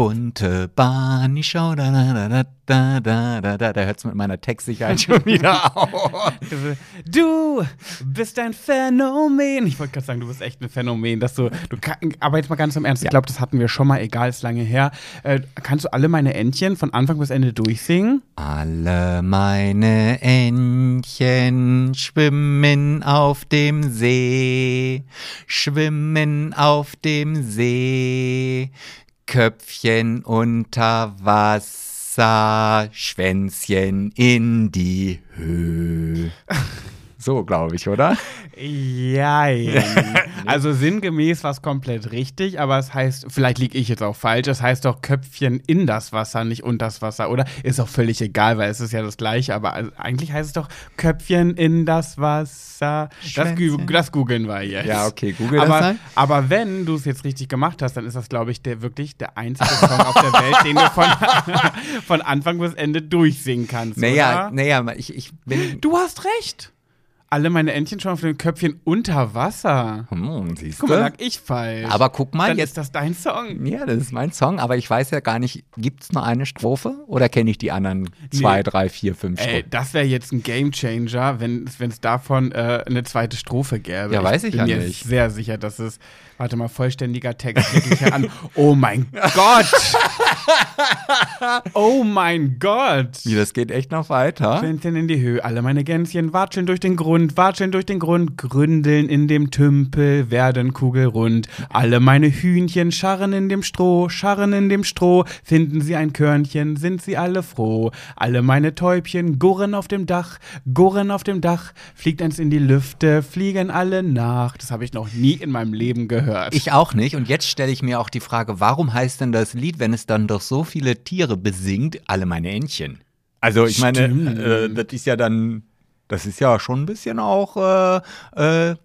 Bunte Bahn, ich schau da da da da da da da da da hört's mit meiner Textsicherheit schon wieder auf. Du bist ein Phänomen. Ich wollte gerade sagen, du bist echt ein Phänomen, dass du, du kann, aber jetzt mal ganz im Ernst, ich glaube, das hatten wir schon mal, egal, ist lange her. Äh, kannst du alle meine Entchen von Anfang bis Ende durchsingen? Alle meine Entchen schwimmen auf dem See, schwimmen auf dem See, Köpfchen unter Wasser, Schwänzchen in die Höhe. So, glaube ich, oder? Ja. also sinngemäß war es komplett richtig, aber es heißt, vielleicht liege ich jetzt auch falsch, es heißt doch Köpfchen in das Wasser, nicht unter das Wasser, oder? Ist auch völlig egal, weil es ist ja das Gleiche, aber also eigentlich heißt es doch Köpfchen in das Wasser. Das, das googeln wir jetzt. Ja, okay, google das aber, mal. aber wenn du es jetzt richtig gemacht hast, dann ist das, glaube ich, der wirklich der einzige Song auf der Welt, den du von, von Anfang bis Ende durchsingen kannst. Naja, oder? naja, ich, ich bin. Du hast recht. Alle meine Entchen schon auf dem Köpfchen unter Wasser. Hm, siehst Guck mal, lag ich falsch. Aber guck mal, Dann jetzt ist das dein Song. Ja, das ist mein Song, aber ich weiß ja gar nicht, gibt es nur eine Strophe oder kenne ich die anderen zwei, Nee. drei, vier, fünf Ey, Strophen? das wäre jetzt ein Gamechanger, wenn es davon äh, eine zweite Strophe gäbe. Ja, weiß ich bin ja mir nicht. sehr sicher, dass es, warte mal, vollständiger Text hier an. Oh mein Gott! oh mein Gott! Wie, das geht echt noch weiter? Schwänzchen in die Höhe, alle meine Gänschen watscheln durch den Grund, watscheln durch den Grund, gründeln in dem Tümpel, werden kugelrund. Alle meine Hühnchen scharren in dem Stroh, scharren in dem Stroh, finden sie ein Körnchen, sind sie alle froh. Alle meine Täubchen gurren auf dem Dach, gurren auf dem Dach, fliegt eins in die Lüfte, fliegen alle nach. Das habe ich noch nie in meinem Leben gehört. Ich auch nicht. Und jetzt stelle ich mir auch die Frage, warum heißt denn das Lied, wenn es dann doch so viele Tiere besingt, alle meine Entchen? Also ich meine, Stimmt. äh, das ist ja dann, das ist ja schon ein bisschen auch äh, äh,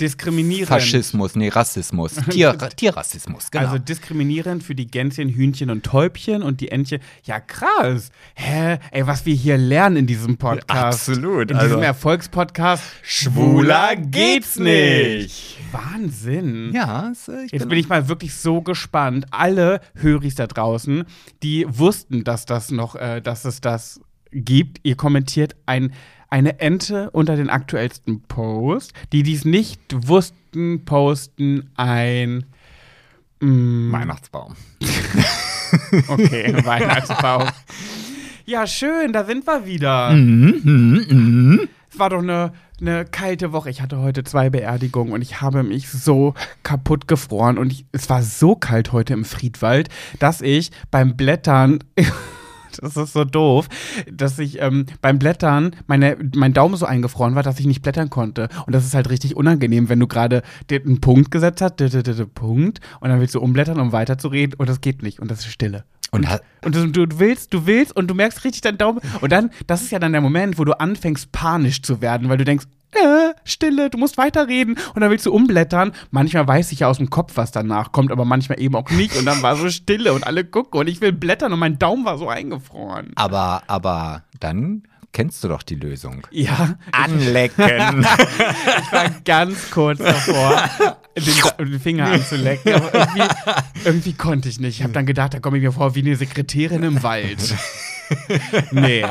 diskriminierend. Tierfaschismus, nee, Rassismus, Tier, Tierrassismus, genau. Also diskriminierend für die Gänschen, Hühnchen und Täubchen und die Entchen. Ja, krass. Hä? Ey, was wir hier lernen in diesem Podcast. absolut, In also- diesem Erfolgspodcast. Schwuler geht's nicht. Wahnsinn. ja, äh, ich Jetzt bin ich mal wirklich so gespannt. Alle Höris da draußen, die wussten, dass das noch, äh, dass es das gibt. Ihr kommentiert ein, eine Ente unter den aktuellsten Post. Die dies nicht wussten, posten ein mm, Weihnachtsbaum. Okay, Weihnachtsbaum. Ja, schön, da sind wir wieder. Mhm, mhm, mhm. Es war doch eine, eine kalte Woche. Ich hatte heute zwei Beerdigungen und ich habe mich so kaputt gefroren. Und ich, es war so kalt heute im Friedwald, dass ich beim Blättern. Das ist so doof, dass ich ähm, beim Blättern meine, mein Daumen so eingefroren war, dass ich nicht blättern konnte. Und das ist halt richtig unangenehm, wenn du gerade einen Punkt gesetzt hast, Punkt, und dann willst du umblättern, um weiterzureden, und das geht nicht. Und das ist Stille. Und ha- Und du, du willst, du willst und du merkst richtig deinen Daumen. Und dann, das ist ja dann der Moment, wo du anfängst, panisch zu werden, weil du denkst, äh, Stille, du musst weiterreden. Und dann willst du umblättern. Manchmal weiß ich ja aus dem Kopf, was danach kommt, aber manchmal eben auch nicht. Und dann war so Stille und alle gucken und ich will blättern und mein Daumen war so eingefroren. Aber, aber dann kennst du doch die Lösung. Ja, Anlecken. ich war ganz kurz davor, den, den Finger anzulecken. Aber irgendwie, irgendwie konnte ich nicht. Ich habe dann gedacht, da komme ich mir vor wie eine Sekretärin im Wald. nee.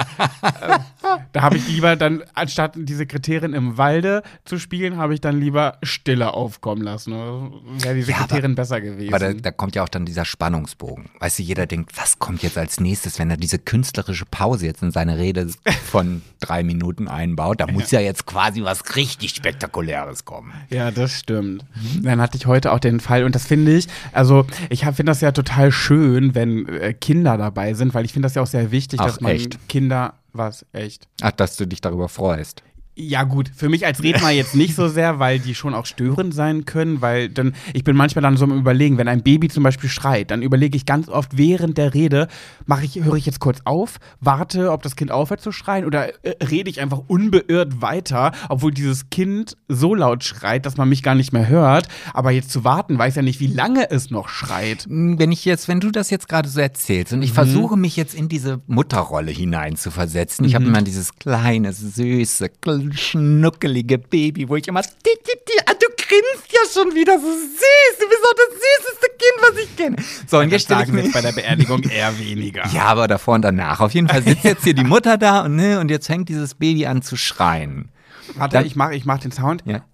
Da habe ich lieber dann, anstatt die Sekretärin im Walde zu spielen, habe ich dann lieber Stille aufkommen lassen. Wäre die Ja, aber- Sekretärin besser gewesen. Aber da, da kommt ja auch dann dieser Spannungsbogen. Weißt du, jeder denkt, was kommt jetzt als nächstes, wenn er diese künstlerische Pause jetzt in seine Rede von drei Minuten einbaut? Da muss ja jetzt quasi was richtig Spektakuläres kommen. Ja, das stimmt. Dann hatte ich heute auch den Fall und das finde ich, also ich finde das ja total schön, wenn äh, Kinder dabei sind, weil ich finde das ja auch sehr wichtig, Ach, dass man echt? Kinder, was, echt? Ach, dass du dich darüber freust. Ja, gut, für mich als Redner jetzt nicht so sehr, weil die schon auch störend sein können, weil dann, ich bin manchmal dann so im Überlegen, wenn ein Baby zum Beispiel schreit, dann überlege ich ganz oft während der Rede, mache ich, höre ich jetzt kurz auf, warte, ob das Kind aufhört zu schreien oder äh, rede ich einfach unbeirrt weiter, obwohl dieses Kind so laut schreit, dass man mich gar nicht mehr hört. Aber jetzt zu warten, weiß ja nicht, wie lange es noch schreit. Wenn ich jetzt, wenn du das jetzt gerade so erzählst und ich Mhm. versuche mich jetzt in diese Mutterrolle hinein zu versetzen, ich habe Mhm. immer dieses kleine, süße, kl- schnuckelige Baby, wo ich immer, "Di, di, di, ah, du grinst ja schon wieder so süß, du bist doch das süßeste Kind, was ich kenne. So, und jetzt sagen wir bei der Beerdigung eher weniger. Ja, aber davor und danach. Auf jeden Fall sitzt jetzt hier die Mutter da und, ne, und jetzt fängt dieses Baby an zu schreien. Warte, Dann- ich mach, ich mach den Sound. Ja.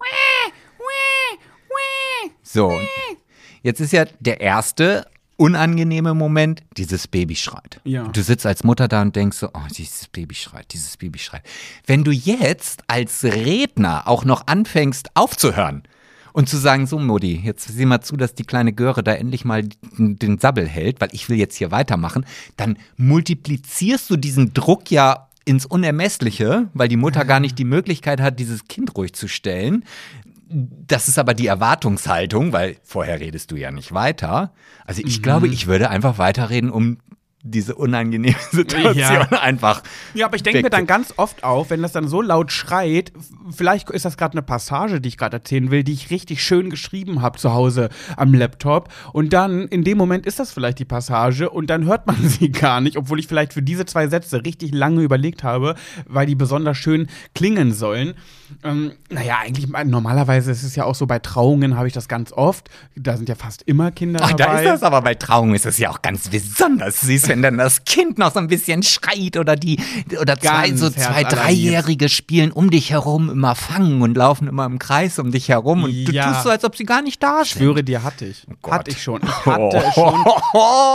So, jetzt ist ja der erste unangenehme Moment, dieses Baby schreit. Ja. Du sitzt als Mutter da und denkst so, oh, dieses Baby schreit, dieses Baby schreit. Wenn du jetzt als Redner auch noch anfängst aufzuhören und zu sagen, so Mutti, jetzt sieh mal zu, dass die kleine Göre da endlich mal den, den Sabbel hält, weil ich will jetzt hier weitermachen, dann multiplizierst du diesen Druck ja ins Unermessliche, weil die Mutter gar nicht die Möglichkeit hat, dieses Kind ruhig zu stellen. Das ist aber die Erwartungshaltung, weil vorher redest du ja nicht weiter. Also ich glaube, ich würde einfach weiterreden, um diese unangenehme Situation Ja. einfach. Ja, aber ich denke mir dann ganz oft auf, wenn das dann so laut schreit, vielleicht ist das gerade eine Passage, die ich gerade erzählen will, die ich richtig schön geschrieben habe zu Hause am Laptop. Und dann, in dem Moment ist das vielleicht die Passage und dann hört man sie gar nicht, obwohl ich vielleicht für diese zwei Sätze richtig lange überlegt habe, weil die besonders schön klingen sollen. Ähm, naja, eigentlich, normalerweise ist es ja auch so, bei Trauungen habe ich das ganz oft. Da sind ja fast immer Kinder Ach, da dabei. ist das aber bei Trauung ist es ja auch ganz besonders süß, wenn dann das Kind noch so ein bisschen schreit oder die oder zwei so zwei dreijährige spielen um dich herum immer fangen und laufen immer im Kreis um dich herum und du Ja. tust so, als ob sie gar nicht da Ich sind. schwöre dir, hatte ich. Gott. hatte ich schon. Ich hatte schon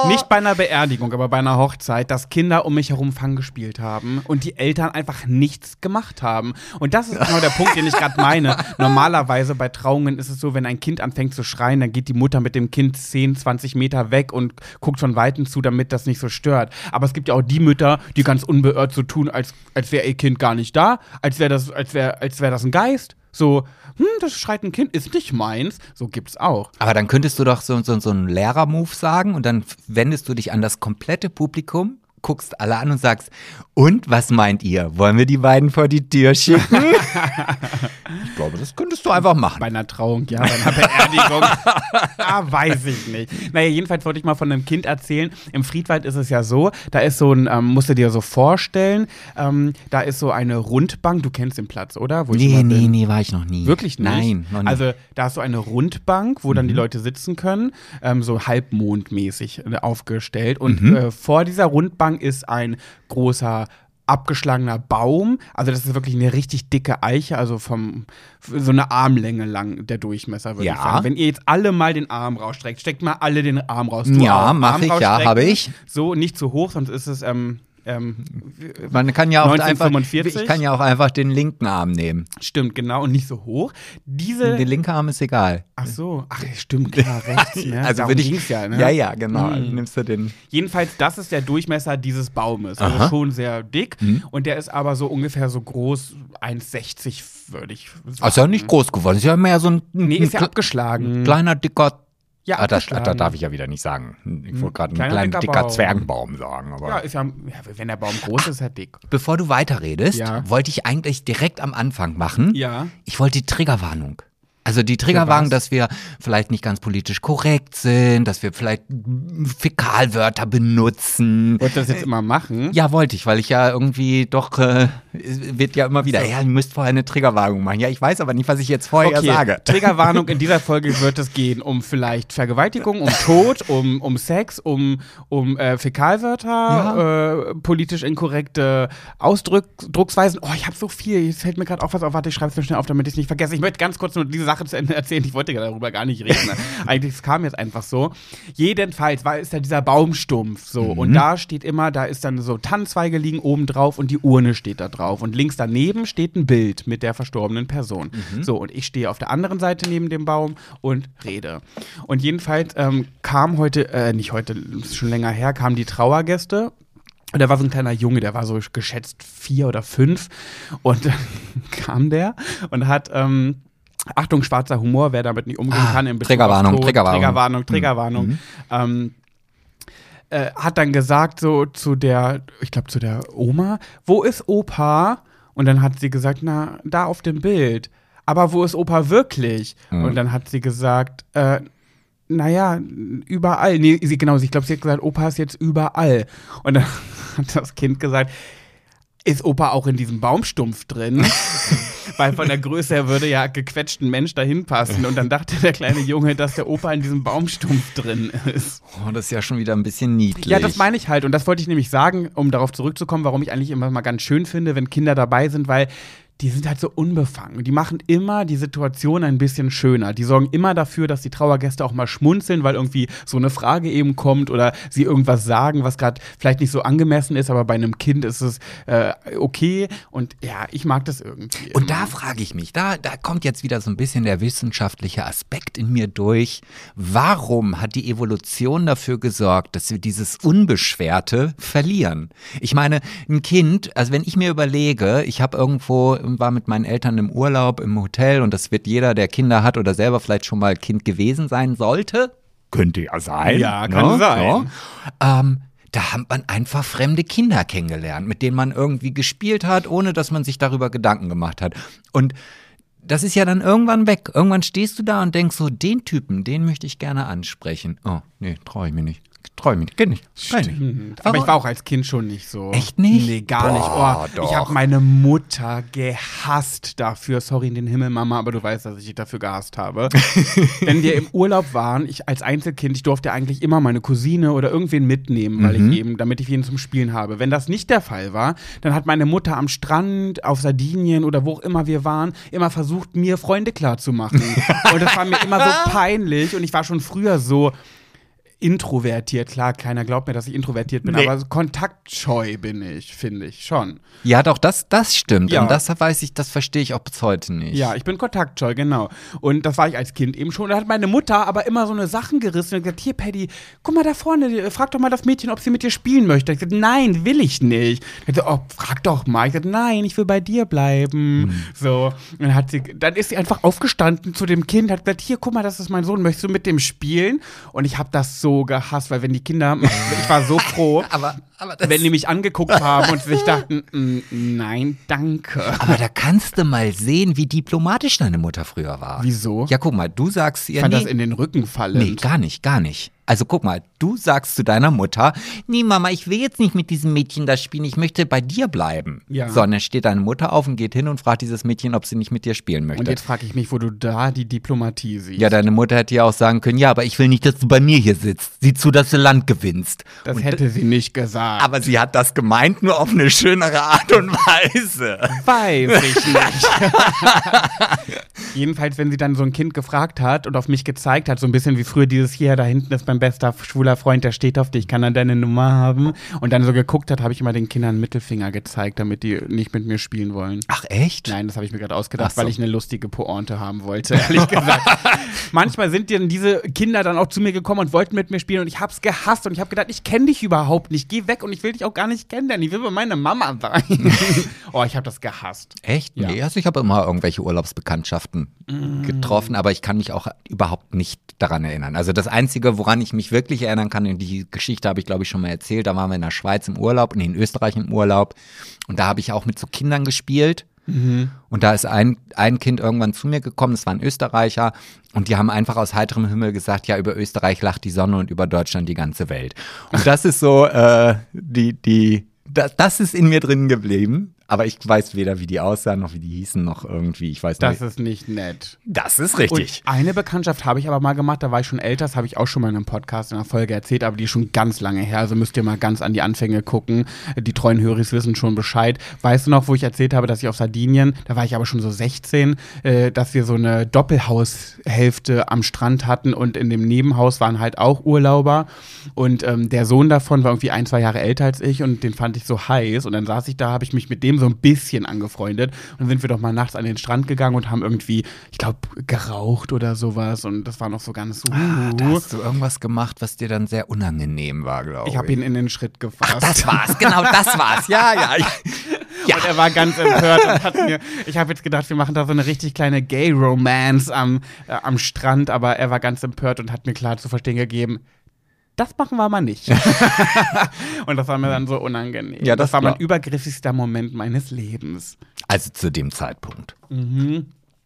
Nicht bei einer Beerdigung, aber bei einer Hochzeit, dass Kinder um mich herum Fang gespielt haben und die Eltern einfach nichts gemacht haben. Und das ist genau der Punkt, den ich gerade meine. Normalerweise bei Trauungen ist es so, wenn ein Kind anfängt zu schreien, dann geht die Mutter mit dem Kind 10, 20 Meter weg und guckt von Weitem zu, damit das nicht so stört. Aber es gibt ja auch die Mütter, die ganz unbeirrt so tun, als, als wäre ihr Kind gar nicht da, als wäre das, als wär, als wär das ein Geist. So, hm, das schreit ein Kind, ist nicht meins. So gibt's auch. Aber dann könntest du doch so, so, so einen Lehrer-Move sagen und dann wendest du dich an das komplette Publikum, guckst alle an und sagst, und was meint ihr? Wollen wir die beiden vor die Tür schicken? ich glaube, das könntest du einfach machen. Bei einer Trauung, ja, bei einer Beerdigung. ah, weiß ich nicht. Naja, jedenfalls wollte ich mal von einem Kind erzählen. Im Friedwald ist es ja so, da ist so ein, ähm, musst du dir so vorstellen, ähm, da ist so eine Rundbank, du kennst den Platz, oder? Wo Nee, nee, bin. nee, war ich noch nie. Wirklich nicht? Nein, noch nie. Also da ist so eine Rundbank, wo Mhm. dann die Leute sitzen können, ähm, so halbmondmäßig äh, aufgestellt. Und Mhm. äh, vor dieser Rundbank ist ein großer abgeschlagener Baum. Also das ist wirklich eine richtig dicke Eiche, also vom so eine Armlänge lang der Durchmesser, würde Ja. ich sagen. Wenn ihr jetzt alle mal den Arm rausstreckt, steckt mal alle den Arm raus. Ja, auch. mach Arm ich, ja, habe ich. So, nicht zu hoch, sonst ist es ähm, ähm, Man kann ja auch einfach, 1945? ich kann ja auch einfach den linken Arm nehmen. stimmt, genau, und nicht so hoch. Diese Der linke Arm ist egal. Ach so, ach stimmt, klar, rechts, ne? also würde ich, ja, ne? ja, ja, genau. Mhm. Nimmst du den. Jedenfalls, das ist der Durchmesser dieses Baumes. Aha. Also schon sehr dick. Mhm. Und der ist aber so ungefähr so groß, 1,60 würde ich sagen. Also ja nicht groß geworden. Ist ja mehr so ein, Nee, ist ja abgeschlagen. kleiner, dicker. Ja, ah, das, da darf ich ja wieder nicht sagen. Ich wollte gerade einen Kleiner, kleinen, dicker dicker Baum. Zwergenbaum sagen. Aber Ja, ist ja, ja, wenn der Baum groß ist, ist er dick. Bevor du weiterredest, Ja. wollte ich eigentlich direkt am Anfang machen. Ja. Ich wollte die Triggerwarnung. Also die Triggerwarnung, was? dass wir vielleicht nicht ganz politisch korrekt sind, dass wir vielleicht Fäkalwörter benutzen. Wolltest du das jetzt immer machen? Ja, wollte ich, weil ich ja irgendwie doch, äh, wird ja immer wieder, ja, ihr müsst vorher eine Triggerwarnung machen. Ja, ich weiß aber nicht, was ich jetzt vorher Okay, sage. Triggerwarnung, in dieser Folge wird es gehen um vielleicht Vergewaltigung, um Tod, um, um Sex, um, um äh, Fäkalwörter, äh, politisch inkorrekte Ausdrucksweisen. Oh, ich habe so viel, jetzt fällt mir gerade auch was auf. Warte, ich schreibe es mir schnell auf, damit ich es nicht vergesse. Ich möchte ganz kurz nur diese Sache zu Ende erzählen. Ich wollte ja darüber gar nicht reden. Eigentlich, es kam jetzt einfach so. Jedenfalls war, ist da dieser Baumstumpf so. Und da steht immer, da ist dann so Tannenzweige liegen oben drauf und die Urne steht da drauf. Und links daneben steht ein Bild mit der verstorbenen Person. So, und ich stehe auf der anderen Seite neben dem Baum und rede. Und jedenfalls ähm, kam heute, äh, nicht heute, schon länger her, kamen die Trauergäste Und da war so ein kleiner Junge, der war so geschätzt vier oder fünf. Und dann kam der und hat, ähm, Achtung, schwarzer Humor, wer damit nicht umgehen Ah, kann. In Triggerwarnung, Triggerwarnung. Triggerwarnung, Triggerwarnung. Mhm. Ähm, äh, hat dann gesagt so zu der, ich glaube zu der Oma, wo ist Opa? Und dann hat sie gesagt, na, da auf dem Bild. Aber wo ist Opa wirklich? Mhm. Und dann hat sie gesagt, äh, naja, überall. Nee, sie, genau, ich glaube, sie hat gesagt, Opa ist jetzt überall. Und dann hat das Kind gesagt, ist Opa auch in diesem Baumstumpf drin? Weil von der Größe her würde ja gequetscht ein Mensch dahin passen. Und dann dachte der kleine Junge, dass der Opa in diesem Baumstumpf drin ist. Oh, das ist ja schon wieder ein bisschen niedlich. Ja, das meine ich halt. Und das wollte ich nämlich sagen, um darauf zurückzukommen, warum ich eigentlich immer mal ganz schön finde, wenn Kinder dabei sind, weil die sind halt so unbefangen. Die machen immer die Situation ein bisschen schöner. Die sorgen immer dafür, dass die Trauergäste auch mal schmunzeln, weil irgendwie so eine Frage eben kommt oder sie irgendwas sagen, was gerade vielleicht nicht so angemessen ist, aber bei einem Kind ist es äh, okay. Und ja, ich mag das irgendwie. Und da frage ich mich, da, da kommt jetzt wieder so ein bisschen der wissenschaftliche Aspekt in mir durch. Warum hat die Evolution dafür gesorgt, dass wir dieses Unbeschwerte verlieren? Ich meine, ein Kind, also wenn ich mir überlege, ich habe irgendwo, war mit meinen Eltern im Urlaub im Hotel und das wird jeder, der Kinder hat oder selber vielleicht schon mal Kind gewesen sein sollte. Könnte ja sein. Ja, kann sein. Ja. Ähm, da hat man einfach fremde Kinder kennengelernt, mit denen man irgendwie gespielt hat, ohne dass man sich darüber Gedanken gemacht hat. Und das ist ja dann irgendwann weg. Irgendwann stehst du da und denkst so, den Typen, den möchte ich gerne ansprechen. Oh, nee, traue ich mir nicht. Traue ich. Kenn ich. Stimmt. Aber ich Warum? war auch als Kind schon nicht so. Echt nicht? Nee, gar Boah, nicht. Oh, doch. ich habe meine Mutter gehasst dafür. Sorry in den Himmel, Mama, aber du weißt, dass ich dich dafür gehasst habe. Wenn wir im Urlaub waren, ich als Einzelkind, ich durfte eigentlich immer meine Cousine oder irgendwen mitnehmen, weil Mhm. ich eben, damit ich ihn zum Spielen habe. Wenn das nicht der Fall war, dann hat meine Mutter am Strand, auf Sardinien oder wo auch immer wir waren, immer versucht, mir Freunde klarzumachen. und das war mir immer so peinlich und ich war schon früher so introvertiert. Klar, keiner glaubt mir, dass ich introvertiert bin, Nee. aber kontaktscheu bin ich, finde ich schon. Ja, doch, das, das stimmt. Ja. Und das weiß ich, das verstehe ich auch bis heute nicht. Ja, ich bin kontaktscheu, genau. Und das war ich als Kind eben schon. Da hat meine Mutter aber immer so eine Sachen gerissen und gesagt, hier, Paddy, guck mal da vorne, frag doch mal das Mädchen, ob sie mit dir spielen möchte. Ich gesagt, nein, will ich nicht. Ich gesagt, oh, frag doch mal. Ich gesagt, nein, ich will bei dir bleiben. Hm. So. Und dann hat sie, dann ist sie einfach aufgestanden zu dem Kind, hat gesagt, hier, guck mal, das ist mein Sohn, möchtest du mit dem spielen? Und ich habe das so gehasst, weil wenn die Kinder, ich war so froh. Aber, Wenn die mich angeguckt haben und sich dachten, "Mm, nein, danke. aber da kannst du mal sehen, wie diplomatisch deine Mutter früher war. Wieso? Ja, guck mal, du sagst ihr, Ich fand nee, das in den Rücken fallend. Nee, gar nicht, gar nicht. Also guck mal, du sagst zu deiner Mutter, nee Mama, ich will jetzt nicht mit diesem Mädchen das spielen, ich möchte bei dir bleiben. Ja. So, und dann steht deine Mutter auf und geht hin und fragt dieses Mädchen, ob sie nicht mit dir spielen möchte. Und jetzt frage ich mich, wo du da die Diplomatie siehst. ja, deine Mutter hätte ja auch sagen können, ja, aber ich will nicht, dass du bei mir hier sitzt. Sieh zu, dass du Land gewinnst. das Und hätte sie nicht gesagt. Aber sie hat das gemeint, nur auf eine schönere Art und Weise. weiß ich nicht. Jedenfalls, wenn sie dann so ein Kind gefragt hat und auf mich gezeigt hat, so ein bisschen wie früher dieses hier, da hinten ist mein bester schwuler Freund, der steht auf dich, kann er deine Nummer haben? Und dann so geguckt hat, habe ich immer den Kindern einen Mittelfinger gezeigt, damit die nicht mit mir spielen wollen. Ach echt? Nein, das habe ich mir gerade ausgedacht, Ach so. weil ich eine lustige Pointe haben wollte, ehrlich gesagt. Manchmal sind dann diese Kinder dann auch zu mir gekommen und wollten mit mir spielen und ich hab's gehasst und ich habe gedacht, ich kenne dich überhaupt nicht, geh weg und ich will dich auch gar nicht kennenlernen, ich will bei meiner Mama sein. oh, ich habe das gehasst. Echt? Ja. Nee, also ich habe immer irgendwelche Urlaubsbekanntschaften getroffen, aber ich kann mich auch überhaupt nicht daran erinnern. Also das Einzige, woran ich mich wirklich erinnern kann, und die Geschichte habe ich, glaube ich, schon mal erzählt, da waren wir in der Schweiz im Urlaub, nee, in Österreich im Urlaub und da habe ich auch mit so Kindern gespielt. Und da ist ein, ein Kind irgendwann zu mir gekommen, das war ein Österreicher, und die haben einfach aus heiterem Himmel gesagt, ja, über Österreich lacht die Sonne und über Deutschland die ganze Welt. Und das ist so, äh, die, die, das, das ist in mir drin geblieben. Aber ich weiß weder, wie die aussahen, noch wie die hießen, noch irgendwie, ich weiß Das nicht. ist nicht nett. Das ist Und eine Bekanntschaft habe ich aber mal gemacht, da war ich schon älter, das habe ich auch schon mal in einem Podcast in einer Folge erzählt, aber die ist schon ganz lange her, also müsst ihr mal ganz an die Anfänge gucken. Die treuen Höris wissen schon Bescheid. Weißt du noch, wo ich erzählt habe, dass ich auf Sardinien, da war ich aber schon so 16, äh, dass wir so eine Doppelhaushälfte am Strand hatten und in dem Nebenhaus waren halt auch Urlauber und ähm, der Sohn davon war irgendwie ein, zwei Jahre älter als ich und den fand ich so heiß und dann saß ich da, habe ich mich mit dem dem so ein bisschen angefreundet. Und dann sind wir doch mal nachts an den Strand gegangen und haben irgendwie, ich glaube, geraucht oder sowas. Und das war noch so ganz so. Ah, da hast du irgendwas gemacht, was dir dann sehr unangenehm war, glaube ich. ich habe ihn in den Schritt gefasst. Das war's, genau das war's. Ja, ja. Ja. Und er war ganz empört und hat mir, ich habe jetzt gedacht, wir machen da so eine richtig kleine Gay-Romance am, äh, am Strand, aber er war ganz empört und hat mir klar zu verstehen gegeben, das machen wir mal nicht. und das war mir dann so unangenehm. Ja, das das war mein übergriffigster Moment meines Lebens. Also zu dem Zeitpunkt.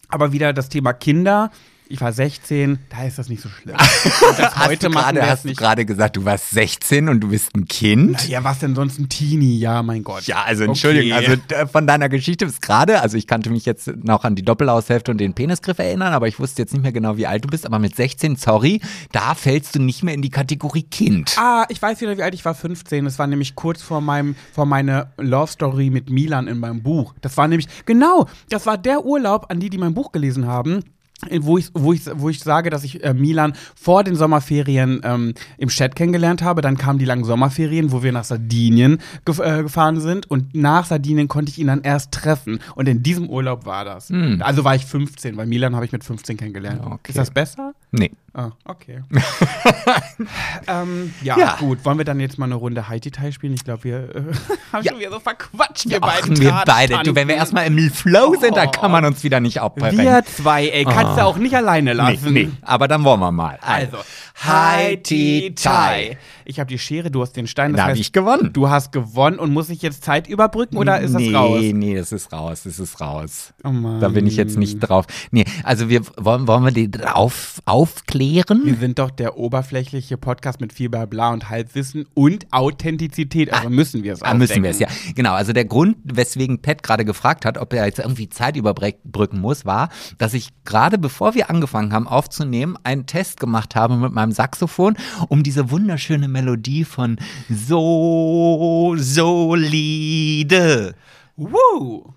Aber wieder das Thema Kinder. Ich war 16, da ist das nicht so schlimm. Das Hast heute du machen gerade, wir hast du gerade gesagt, du warst 16 und du bist ein Kind? Ja, was denn sonst ein Teenie? Ja, mein Gott. Ja, also Entschuldigung, Okay. also äh, von deiner Geschichte bis gerade, also ich kannte mich jetzt noch an die Doppelaushälfte und den Penisgriff erinnern, aber ich wusste jetzt nicht mehr genau, wie alt du bist, aber mit 16, sorry, da fällst du nicht mehr in die Kategorie Kind. Ah, ich weiß wieder, wie alt ich war, 15. Das war nämlich kurz vor meinem, vor meiner Love Story mit Milan in meinem Buch. Das war nämlich, genau, das war der Urlaub, an die, die mein Buch gelesen haben. Wo ich, wo, ich, wo ich sage, dass ich äh, Milan vor den Sommerferien ähm, im Chat kennengelernt habe. Dann kamen die langen Sommerferien, wo wir nach Sardinien gef äh, gefahren sind. Und nach Sardinien konnte ich ihn dann erst treffen. Und in diesem Urlaub war das. Also war ich 15, weil Milan habe ich mit 15 kennengelernt. Okay. Ist das besser? Nee. Ah, okay. ähm, ja, Ja. gut. Wollen wir dann jetzt mal eine Runde High-Detail spielen? Ich glaube, wir äh, haben Ja. schon wieder so verquatscht, wir Ach, beiden. wir beide. Du, wenn wir erstmal im Flow sind, dann kann man uns wieder nicht abbrechen. Wir zwei, ey, kannst du auch nicht alleine nee, lassen. nee, aber dann wollen wir mal. Also, High-Tea-Tai. Ich habe die Schere, du hast den Stein. Das Da habe ich gewonnen. du hast gewonnen und muss ich jetzt Zeit überbrücken oder ist das nee, raus? Nee, das ist raus, das ist raus. Oh Mann. Da bin ich jetzt nicht drauf. Nee, also wir wollen, wollen wir die auf, aufklären? Wir sind doch der oberflächliche Podcast mit viel Blabla und Halbwissen und Authentizität. Also müssen wir es Ah, müssen wir es, ja. Genau, also der Grund, weswegen Pat gerade gefragt hat, ob er jetzt irgendwie Zeit überbrücken muss, war, dass ich gerade bevor wir angefangen haben aufzunehmen, einen Test gemacht habe mit meinem Saxophon, um diese wunderschöne Melodie von So solide Woo!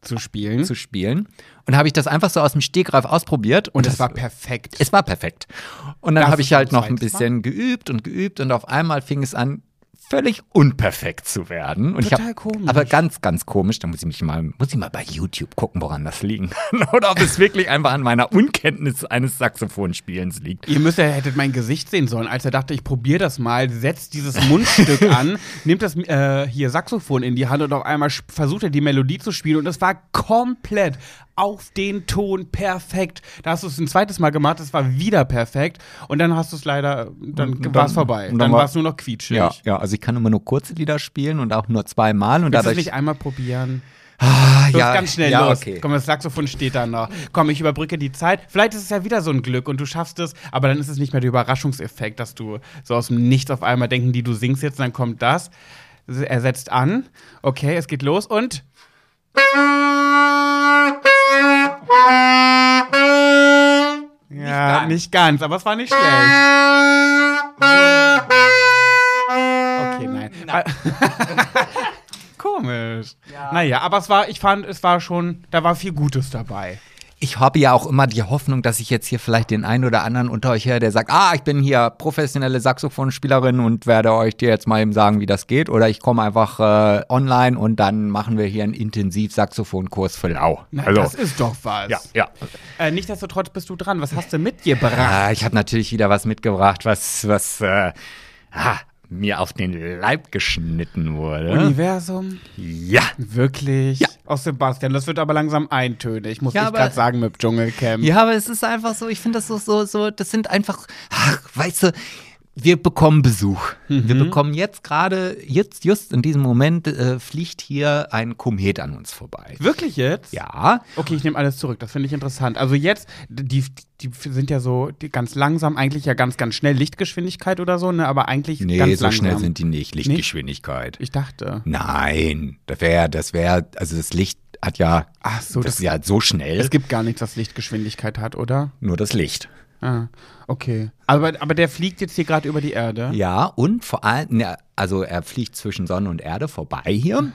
Zu spielen. zu spielen. Und habe ich das einfach so aus dem Stegreif ausprobiert. und es war perfekt. Es war perfekt. Und dann habe ich halt noch ein bisschen geübt und geübt und auf einmal fing es an, völlig unperfekt zu werden. Und ich Total hab, komisch. Aber ganz, ganz komisch. Da muss ich mich mal, muss ich mal bei YouTube gucken, woran das liegen kann. Oder ob es wirklich einfach an meiner Unkenntnis eines Saxophonspielens liegt. Ihr müsst ja, hättet mein Gesicht sehen sollen, als er dachte, ich probiere das mal, setzt dieses Mundstück an, nimmt das äh, hier Saxophon in die Hand und auf einmal versucht er die Melodie zu spielen und es war komplett auf den Ton perfekt. Da hast du es ein zweites Mal gemacht, es war wieder perfekt und dann hast du es leider, dann Und war es dann- vorbei. und Dann, dann war es nur noch quietschig. Ja, ja, also ich kann immer nur kurze Lieder spielen und auch nur zweimal. Und Willst dadurch. nicht einmal probieren? ah, Los, ja, ganz schnell ja, los. Okay. Komm, das Saxophon steht da noch. Komm, ich überbrücke die Zeit. Vielleicht ist es ja wieder so ein Glück und du schaffst es, aber dann ist es nicht mehr der Überraschungseffekt, dass du so aus dem Nichts auf einmal denken, die du singst jetzt, und dann kommt das. Er setzt an. Okay, es geht los und. Ja, nicht ganz, aber es war nicht schlecht. Okay, nein. Komisch. Naja, aber es war, ich fand, es war schon, da war viel Gutes dabei. Ich habe ja auch immer die Hoffnung, dass ich jetzt hier vielleicht den einen oder anderen unter euch höre, der sagt, ah, ich bin hier professionelle Saxophonspielerin und werde euch dir jetzt mal eben sagen, wie das geht. Oder ich komme einfach äh, online und dann machen wir hier einen Intensiv-Saxophonkurs für Lau. Na, das ist doch was. ja, ja. Äh, Nichtsdestotrotz bist du dran. Was hast du mitgebracht? Ah, ich habe natürlich wieder was mitgebracht, was, was äh, ah, mir auf den Leib geschnitten wurde. Universum? Ja. Wirklich? Ja. Aus Sebastian, das wird aber langsam eintönig, muss Ja, ich gerade sagen mit Dschungelcamp. Ja, aber es ist einfach so, ich finde das so, so, so, das sind einfach, ach, weißt du, wir bekommen Besuch. Wir bekommen jetzt gerade, jetzt, just in diesem Moment, äh, fliegt hier ein Komet an uns vorbei. Wirklich jetzt? Ja. Okay, ich nehme alles zurück. Das finde ich interessant. Also jetzt, die, die sind ja so die ganz langsam, eigentlich ja ganz, ganz schnell Lichtgeschwindigkeit oder so, ne? Aber eigentlich Nee, ganz so langsam. schnell sind die nicht. Lichtgeschwindigkeit. Ich dachte. Nein, das wäre, das wäre, also das Licht hat ja, Ach so, das das, ist ja so schnell, es gibt gar nichts, was Lichtgeschwindigkeit hat, oder? nur das Licht. Ah, okay. Aber, aber der fliegt jetzt hier gerade über die Erde. Ja, und vor allem, also er fliegt zwischen Sonne und Erde vorbei hier.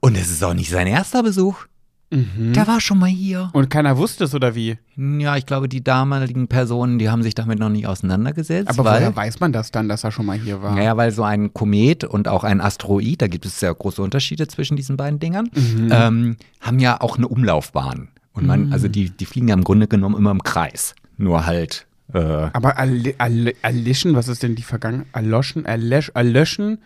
Und es ist auch nicht sein erster Besuch. Der war schon mal hier. Und keiner wusste es, oder wie? Ja, ich glaube, die damaligen Personen, die haben sich damit noch nicht auseinandergesetzt. Aber weil, woher weiß man das dann, dass er schon mal hier war? Naja, weil so ein Komet und auch ein Asteroid, da gibt es sehr große Unterschiede zwischen diesen beiden Dingern, Mhm. ähm, haben ja auch eine Umlaufbahn. Und man, also die, die fliegen ja im Grunde genommen immer im Kreis. Nur halt, äh, Aber erli- erli- erlischen, was ist denn die Vergangenheit? Erloschen, erlösch, erlöschen,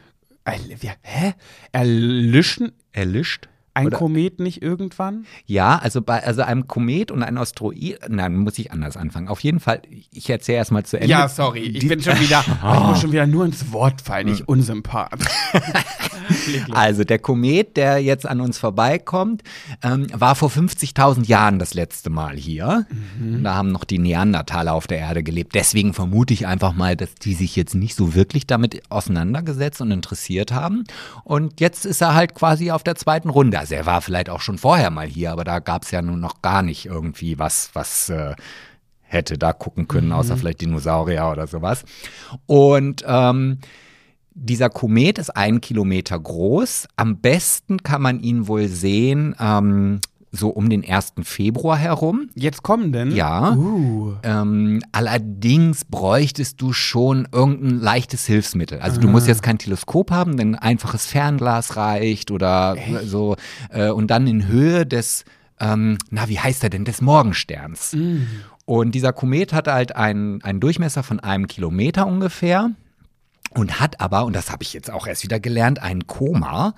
erl- hä? Erlischen erlischt. Ein Oder- Komet nicht irgendwann? Ja, also bei also einem Komet und einem Asteroid, nein, muss ich anders anfangen. Auf jeden Fall, ich erzähle erstmal zu Ende. Ja, sorry, ich Die- bin schon wieder, ich muss schon wieder nur ins Wort fallen, ich unsympath. Also der Komet, der jetzt an uns vorbeikommt, ähm, war vor 50.000 Jahren das letzte Mal hier. Da haben noch die Neandertaler auf der Erde gelebt. Deswegen vermute ich einfach mal, dass die sich jetzt nicht so wirklich damit auseinandergesetzt und interessiert haben. Und jetzt ist er halt quasi auf der zweiten Runde. Also er war vielleicht auch schon vorher mal hier, aber da gab es ja nun noch gar nicht irgendwie was, was äh, hätte da gucken können, außer vielleicht Dinosaurier oder sowas. Und ähm, dieser Komet ist einen Kilometer groß. Am besten kann man ihn wohl sehen, ähm, so um den 1. Februar herum. Jetzt kommen denn? Ja. Uh. Ähm, allerdings bräuchtest du schon irgendein leichtes Hilfsmittel. Also du musst jetzt kein Teleskop haben, denn ein einfaches Fernglas reicht oder so. Äh, und dann in Höhe des, ähm, na wie heißt er denn, des Morgensterns. Und dieser Komet hat halt einen, einen Durchmesser von einem Kilometer ungefähr und hat aber, und das habe ich jetzt auch erst wieder gelernt, ein Koma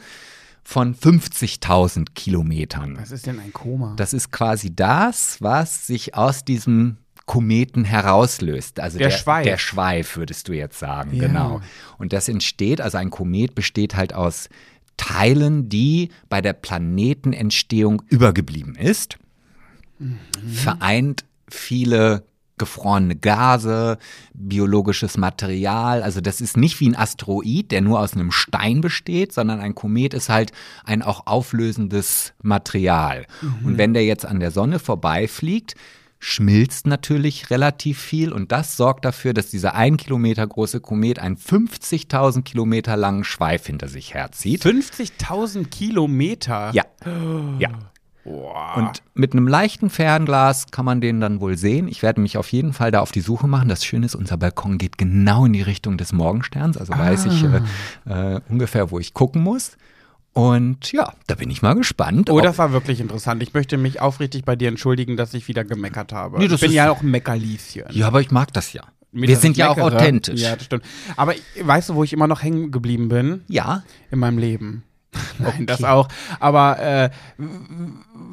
von 50.000 Kilometern. Was ist denn ein Koma? Das ist quasi das, was sich aus diesem Kometen herauslöst. Also Der der, Schweif. Der Schweif, würdest du jetzt sagen, Ja. genau. Und das entsteht, also ein Komet besteht halt aus Teilen, die bei der Planetenentstehung übergeblieben ist. Vereint viele gefrorene Gase, biologisches Material. Also das ist nicht wie ein Asteroid, der nur aus einem Stein besteht, sondern ein Komet ist halt ein auch auflösendes Material. Und wenn der jetzt an der Sonne vorbeifliegt, schmilzt natürlich relativ viel und das sorgt dafür, dass dieser ein Kilometer große Komet einen 50.000 Kilometer langen Schweif hinter sich herzieht. 50.000 Kilometer? Ja, ja. Und mit einem leichten Fernglas kann man den dann wohl sehen. Ich werde mich auf jeden Fall da auf die Suche machen. Das Schöne ist, unser Balkon geht genau in die Richtung des Morgensterns. Also weiß ich äh, äh, ungefähr, wo ich gucken muss. Und ja, da bin ich mal gespannt. Oh, das war wirklich interessant. Ich möchte mich aufrichtig bei dir entschuldigen, dass ich wieder gemeckert habe. Nee, ich bin ja auch ein Meckerlieschen. ja, aber ich mag das ja. Mit, Wir sind ja auch authentisch. Ja, das stimmt. Aber weißt du, wo ich immer noch hängen geblieben bin? Ja, In meinem Leben. Nein, das auch. Aber äh,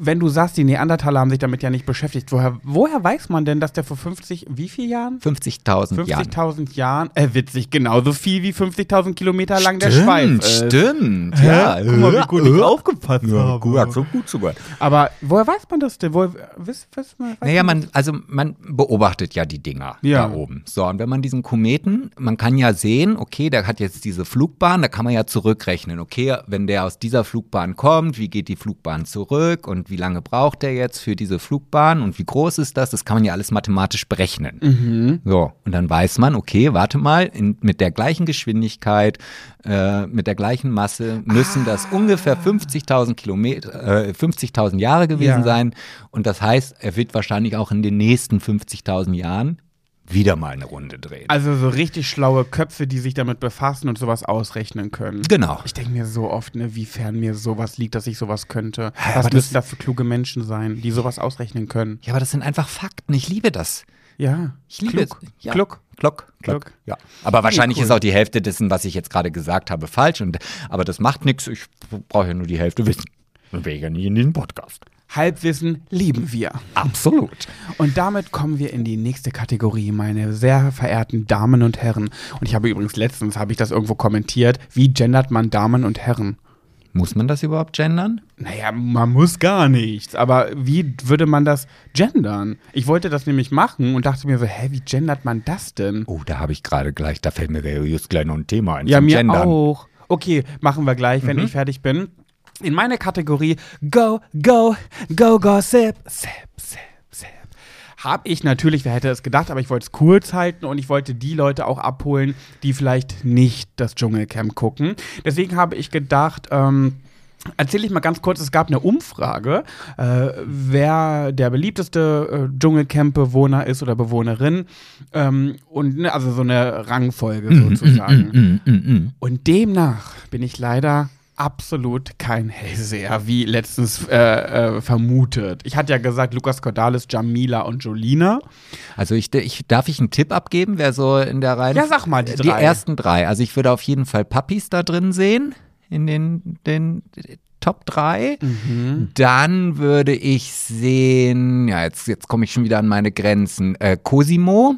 wenn du sagst, die Neandertaler haben sich damit ja nicht beschäftigt, woher, woher weiß man denn, dass der vor 50, wie viel Jahren? 50.000 Jahren. 50.000 Jahren, äh, witzig, genauso viel wie 50.000 Kilometer lang der Schweif ist. stimmt. Hä? Ja, Guck mal, wie gut ich Äh, aufgepasst ja, habe. gut, hat so gut zugehört. Aber woher weiß man das denn? Woher, wiss, wiss, weiß Naja, man man, also man beobachtet ja die Dinger Ja. da oben. So, und wenn man diesen Kometen, man kann ja sehen, okay, der hat jetzt diese Flugbahn, da kann man ja zurückrechnen, okay, wenn der aus dieser Flugbahn kommt, wie geht die Flugbahn zurück und wie lange braucht der jetzt für diese Flugbahn und wie groß ist das? Das kann man ja alles mathematisch berechnen. Mhm. So, und dann weiß man, okay, warte mal, in, mit der gleichen Geschwindigkeit, äh, mit der gleichen Masse müssen das Ah. ungefähr 50.000 Kilometer, äh, 50.000 Jahre gewesen Ja. sein. Und das heißt, er wird wahrscheinlich auch in den nächsten 50.000 Jahren wieder mal eine Runde drehen. Also so richtig schlaue Köpfe, die sich damit befassen und sowas ausrechnen können. Genau. Ich denke mir so oft, ne, wie fern mir sowas liegt, dass ich sowas könnte. aber Was das- müssen da für kluge Menschen sein, die sowas ausrechnen können? Ja, aber das sind einfach Fakten. Ich liebe das. Ja. Ich liebe Klug. es. Ja. Klug. Klock. Klock. Ja. Aber wahrscheinlich cool. ist auch die Hälfte dessen, was ich jetzt gerade gesagt habe, falsch. Und, aber das macht nichts. Ich brauche ja nur die Hälfte wissen. Und wäre ja nie in den Podcast. Halbwissen lieben wir. Absolut. Und damit kommen wir in die nächste Kategorie, meine sehr verehrten Damen und Herren. Und ich habe übrigens letztens, habe ich das irgendwo kommentiert, wie gendert man Damen und Herren? Muss man das überhaupt gendern? Naja, man muss gar nichts. Aber wie würde man das gendern? Ich wollte das nämlich machen und dachte mir so, hä, wie gendert man das denn? Oh, da habe ich gerade gleich, da fällt mir just gleich noch ein Thema ein. Ja, mir Gendern. auch. Okay, machen wir gleich, Mhm. wenn ich fertig bin. In meine Kategorie Go, Go, Go, Gossip, Sip, Sip, Sip. Hab ich natürlich, wer hätte es gedacht, aber ich wollte es kurz halten und ich wollte die Leute auch abholen, die vielleicht nicht das Dschungelcamp gucken. Deswegen habe ich gedacht, ähm, erzähle ich mal ganz kurz, es gab eine Umfrage, äh, wer der beliebteste äh, Dschungelcamp-Bewohner ist oder Bewohnerin. Ähm, und ne, also so eine Rangfolge sozusagen. Mm, mm, mm. Und demnach bin ich leider absolut kein Hellseher, wie letztens äh, äh, vermutet. Ich hatte ja gesagt, Lukas Cordalis, Jamila und Jolina. Also ich, ich darf ich einen Tipp abgeben, wer so in der Reihe Ja, sag mal die die drei. ersten drei. Also ich würde auf jeden Fall Puppies da drin sehen in den den Top 3. Mhm. Dann würde ich sehen, ja, jetzt, jetzt komme ich schon wieder an meine Grenzen. Äh, Cosimo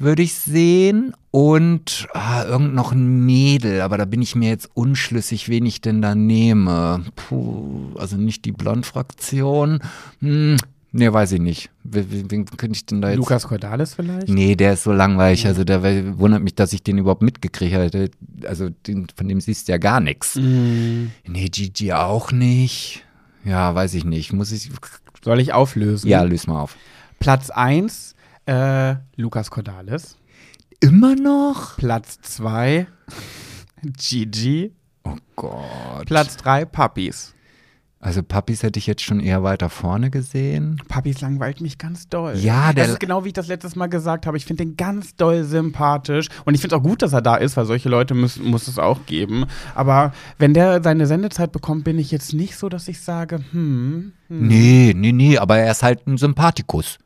würde ich sehen und ah, irgend noch ein Mädel, aber da bin ich mir jetzt unschlüssig, wen ich denn da nehme. Puh, also nicht die Blond-Fraktion. Hm, nee, weiß ich nicht. Wen, wen, könnte ich denn da jetzt? Lukas Cordalis vielleicht? Nee, der ist so langweilig. Also der wundert mich, dass ich den überhaupt mitgekriegt habe. Also den, von dem siehst du ja gar nichts. Mhm. Nee, Gigi auch nicht. Ja, weiß ich nicht. Muss ich. Soll ich auflösen? Ja, löse mal auf. Platz 1, äh, Lukas Cordalis. Immer noch? Platz 2, Gigi. Oh Gott. Platz 3, Puppies. Also Puppies hätte ich jetzt schon eher weiter vorne gesehen. Puppies langweilt mich ganz doll. Ja, der- Das ist genau wie ich das letztes Mal gesagt habe. Ich finde den ganz doll sympathisch. Und ich finde es auch gut, dass er da ist, weil solche Leute müssen, muss es auch geben. Aber wenn der seine Sendezeit bekommt, bin ich jetzt nicht so, dass ich sage, hm, hm Nee, nee, nee, aber er ist halt ein Sympathikus.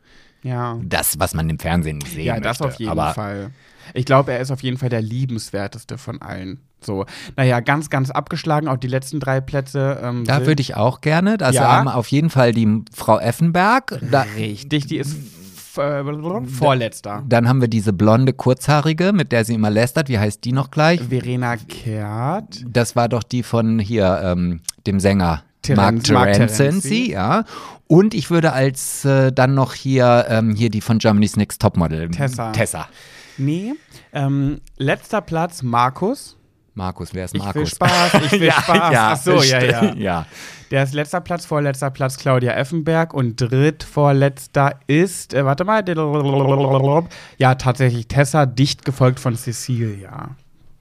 Ja. Das, was man im Fernsehen nicht sehen Ja, möchte. das auf jeden aber Fall. Ich glaube, er ist auf jeden Fall der liebenswerteste von allen. So, naja, ganz, ganz abgeschlagen, auch die letzten drei Plätze. Ähm, Da würde ich auch gerne. Also Ja. haben auf jeden Fall die Frau Effenberg. Da, Richtig, die ist äh, vorletzter. dann haben wir diese blonde, kurzhaarige, mit der sie immer lästert. Wie heißt die noch gleich? Verena Kehrt. Das war doch die von hier, ähm, dem Sänger. Mark Terenzi, ja. Und ich würde als äh, dann noch hier, ähm, hier die von Germany's Next Topmodel. Tessa. Tessa. Nee, ähm, letzter Platz Markus. Markus, wer ist Ich will Markus? Spaß, ich will ja, Spaß. Ja, Ach so, ja, ja. ja. Der ist letzter Platz, vorletzter Platz Claudia Effenberg und drittvorletzter ist, äh, warte mal, ja, tatsächlich Tessa, dicht gefolgt von Cecilia.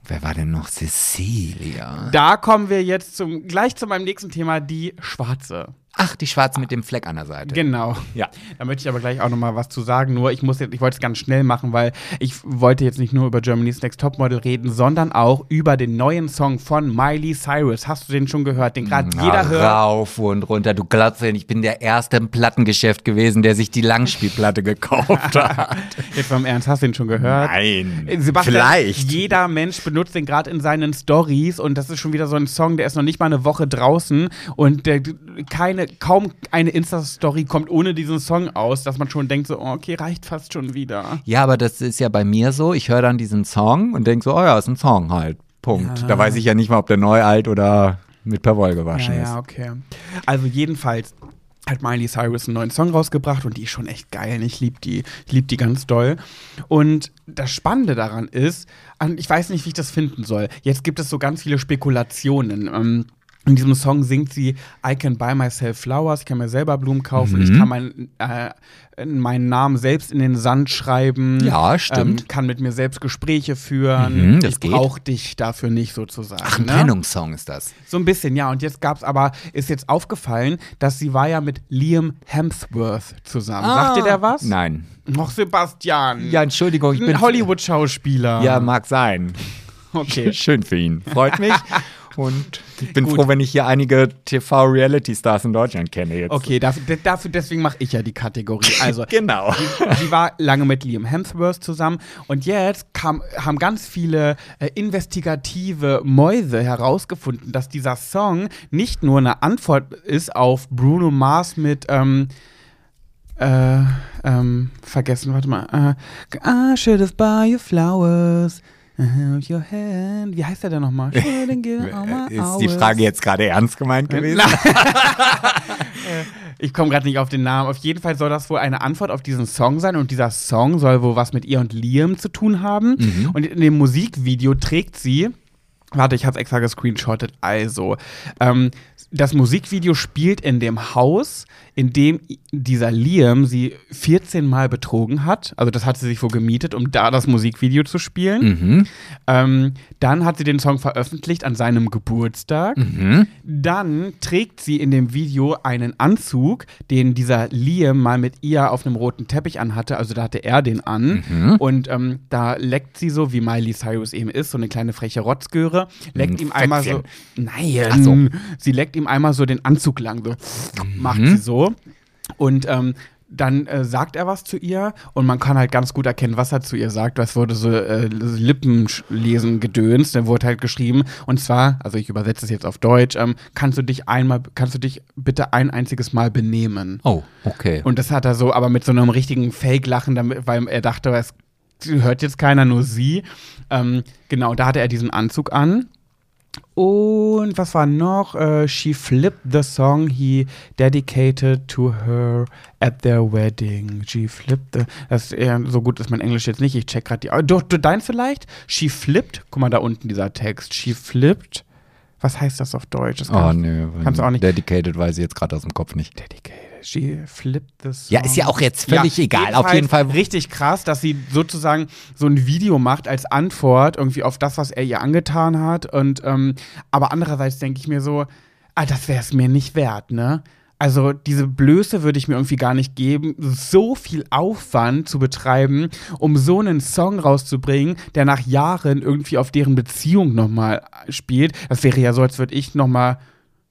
Wer war denn noch Cecilia? Da kommen wir jetzt zum, gleich zu meinem nächsten Thema, die Schwarze. Ach, die Schwarze mit dem Fleck an der Seite. Genau. Ja. Da möchte ich aber gleich auch noch mal was zu sagen. Nur ich muss jetzt, ich wollte es ganz schnell machen, weil ich wollte jetzt nicht nur über Germany's Next Topmodel reden, sondern auch über den neuen Song von Miley Cyrus. Hast du den schon gehört? Den gerade jeder hört. Rauf und runter. Du ja, ich bin der erste im Plattengeschäft gewesen, der sich die Langspielplatte gekauft hat. Jetzt mal im Ernst, hast du den schon gehört? Nein. Sebastian, Vielleicht. jeder Mensch benutzt den gerade in seinen Stories und das ist schon wieder so ein Song, der ist noch nicht mal eine Woche draußen und der, keine, kaum eine Insta-Story kommt ohne diesen Song aus, dass man schon denkt so, oh, okay, reicht fast schon wieder. Ja, aber das ist ja bei mir so. Ich höre dann diesen Song und denke so, oh ja, ist ein Song halt. Punkt. Ja. Da weiß ich ja nicht mal, ob der neu, alt oder mit Perwoll gewaschen Ja, ist. ja, okay. Also jedenfalls hat Miley Cyrus einen neuen Song rausgebracht und die ist schon echt geil. Ich liebe die, ich liebe die ganz doll. Und das Spannende daran ist, ich weiß nicht, wie ich das finden soll. Jetzt gibt es so ganz viele Spekulationen. In diesem Song singt sie, I can buy myself flowers, ich kann mir selber Blumen kaufen, ich Mhm. kann mein, äh, meinen Namen selbst in den Sand schreiben. Ja, stimmt. Ähm, kann mit mir selbst Gespräche führen. Mhm, das ich brauche dich dafür nicht sozusagen. Ach, ein ne? Trennungssong ist das. So ein bisschen, ja. Und jetzt gab's aber, ist jetzt aufgefallen, dass sie war ja mit Liam Hemsworth zusammen. Sagt dir der was? Ah. Nein. Noch Sebastian. Ja, Entschuldigung, ich bin. Hollywood-Schauspieler. Ja, mag sein. okay. Schön für ihn. Freut mich. Und ich bin Gut. froh, wenn ich hier einige TV-Reality-Stars in Deutschland kenne jetzt. Okay, dafür, dafür deswegen mache ich ja die Kategorie. Also, Genau. sie war lange mit Liam Hemsworth zusammen und jetzt kam, haben ganz viele äh, investigative Mäuse herausgefunden, dass dieser Song nicht nur eine Antwort ist auf Bruno Mars mit ähm, äh, ähm, vergessen, warte mal. Äh, I should have buy you flowers. I held your hand. Wie heißt der denn nochmal? Ist die. Frage jetzt gerade ernst gemeint gewesen? Ich komme gerade nicht auf den Namen. Auf jeden Fall soll das wohl eine Antwort auf diesen Song sein und dieser Song soll wohl was mit ihr und Liam zu tun haben. Mhm. Und in dem Musikvideo trägt sie Warte, ich habe extra gescreenshottet. Also, ähm, das Musikvideo spielt in dem Haus, in dem dieser Liam sie 14 Mal betrogen hat. Also, das hat sie sich wohl gemietet, um da das Musikvideo zu spielen. Mhm. Ähm, dann hat sie den Song veröffentlicht an seinem Geburtstag. Mhm. Dann trägt sie in dem Video einen Anzug, den dieser Liam mal mit ihr auf einem roten Teppich anhatte. Also da hatte er den an. Mhm. Und ähm, da leckt sie so, wie Miley Cyrus eben ist, so eine kleine freche Rotzgöre. Leckt ihm einmal so. Nein. So. Sie leckt ihm einmal so den Anzug lang. So macht Mhm. sie so. Und ähm, dann äh, sagt er was zu ihr und man kann halt ganz gut erkennen, was er zu ihr sagt. Das wurde so äh, Lippenlesen gedönst, dann wurde halt geschrieben. Und zwar, also ich übersetze es jetzt auf Deutsch, ähm, kannst du dich einmal, kannst du dich bitte ein einziges Mal benehmen? Oh, okay. Und das hat er so, aber mit so einem richtigen Fake-Lachen, damit- weil er dachte, es hört jetzt keiner, nur sie. Ähm, genau, da hatte er diesen Anzug an. Und was war noch? Äh, she flipped the song he dedicated to her at their wedding. She flipped the. Das eher, so gut ist mein Englisch jetzt nicht. Ich check gerade die. Oh, du, dein vielleicht? She flipped. Guck mal da unten dieser Text. She flipped. Was heißt das auf Deutsch? Das oh, nö. kannst du auch nicht. Dedicated weiß ich jetzt gerade aus dem Kopf nicht. Dedicated. She flipped the song. Ja, ist ja auch jetzt völlig egal. Auf jeden Fall. Richtig krass, dass sie sozusagen so ein Video macht als Antwort irgendwie auf das, was er ihr angetan hat. Und ähm, aber andererseits denke ich mir so, ah, das wäre es mir nicht wert, ne? Also diese Blöße würde ich mir irgendwie gar nicht geben, so viel Aufwand zu betreiben, um so einen Song rauszubringen, der nach Jahren irgendwie auf deren Beziehung nochmal spielt. Das wäre ja so, als würde ich nochmal,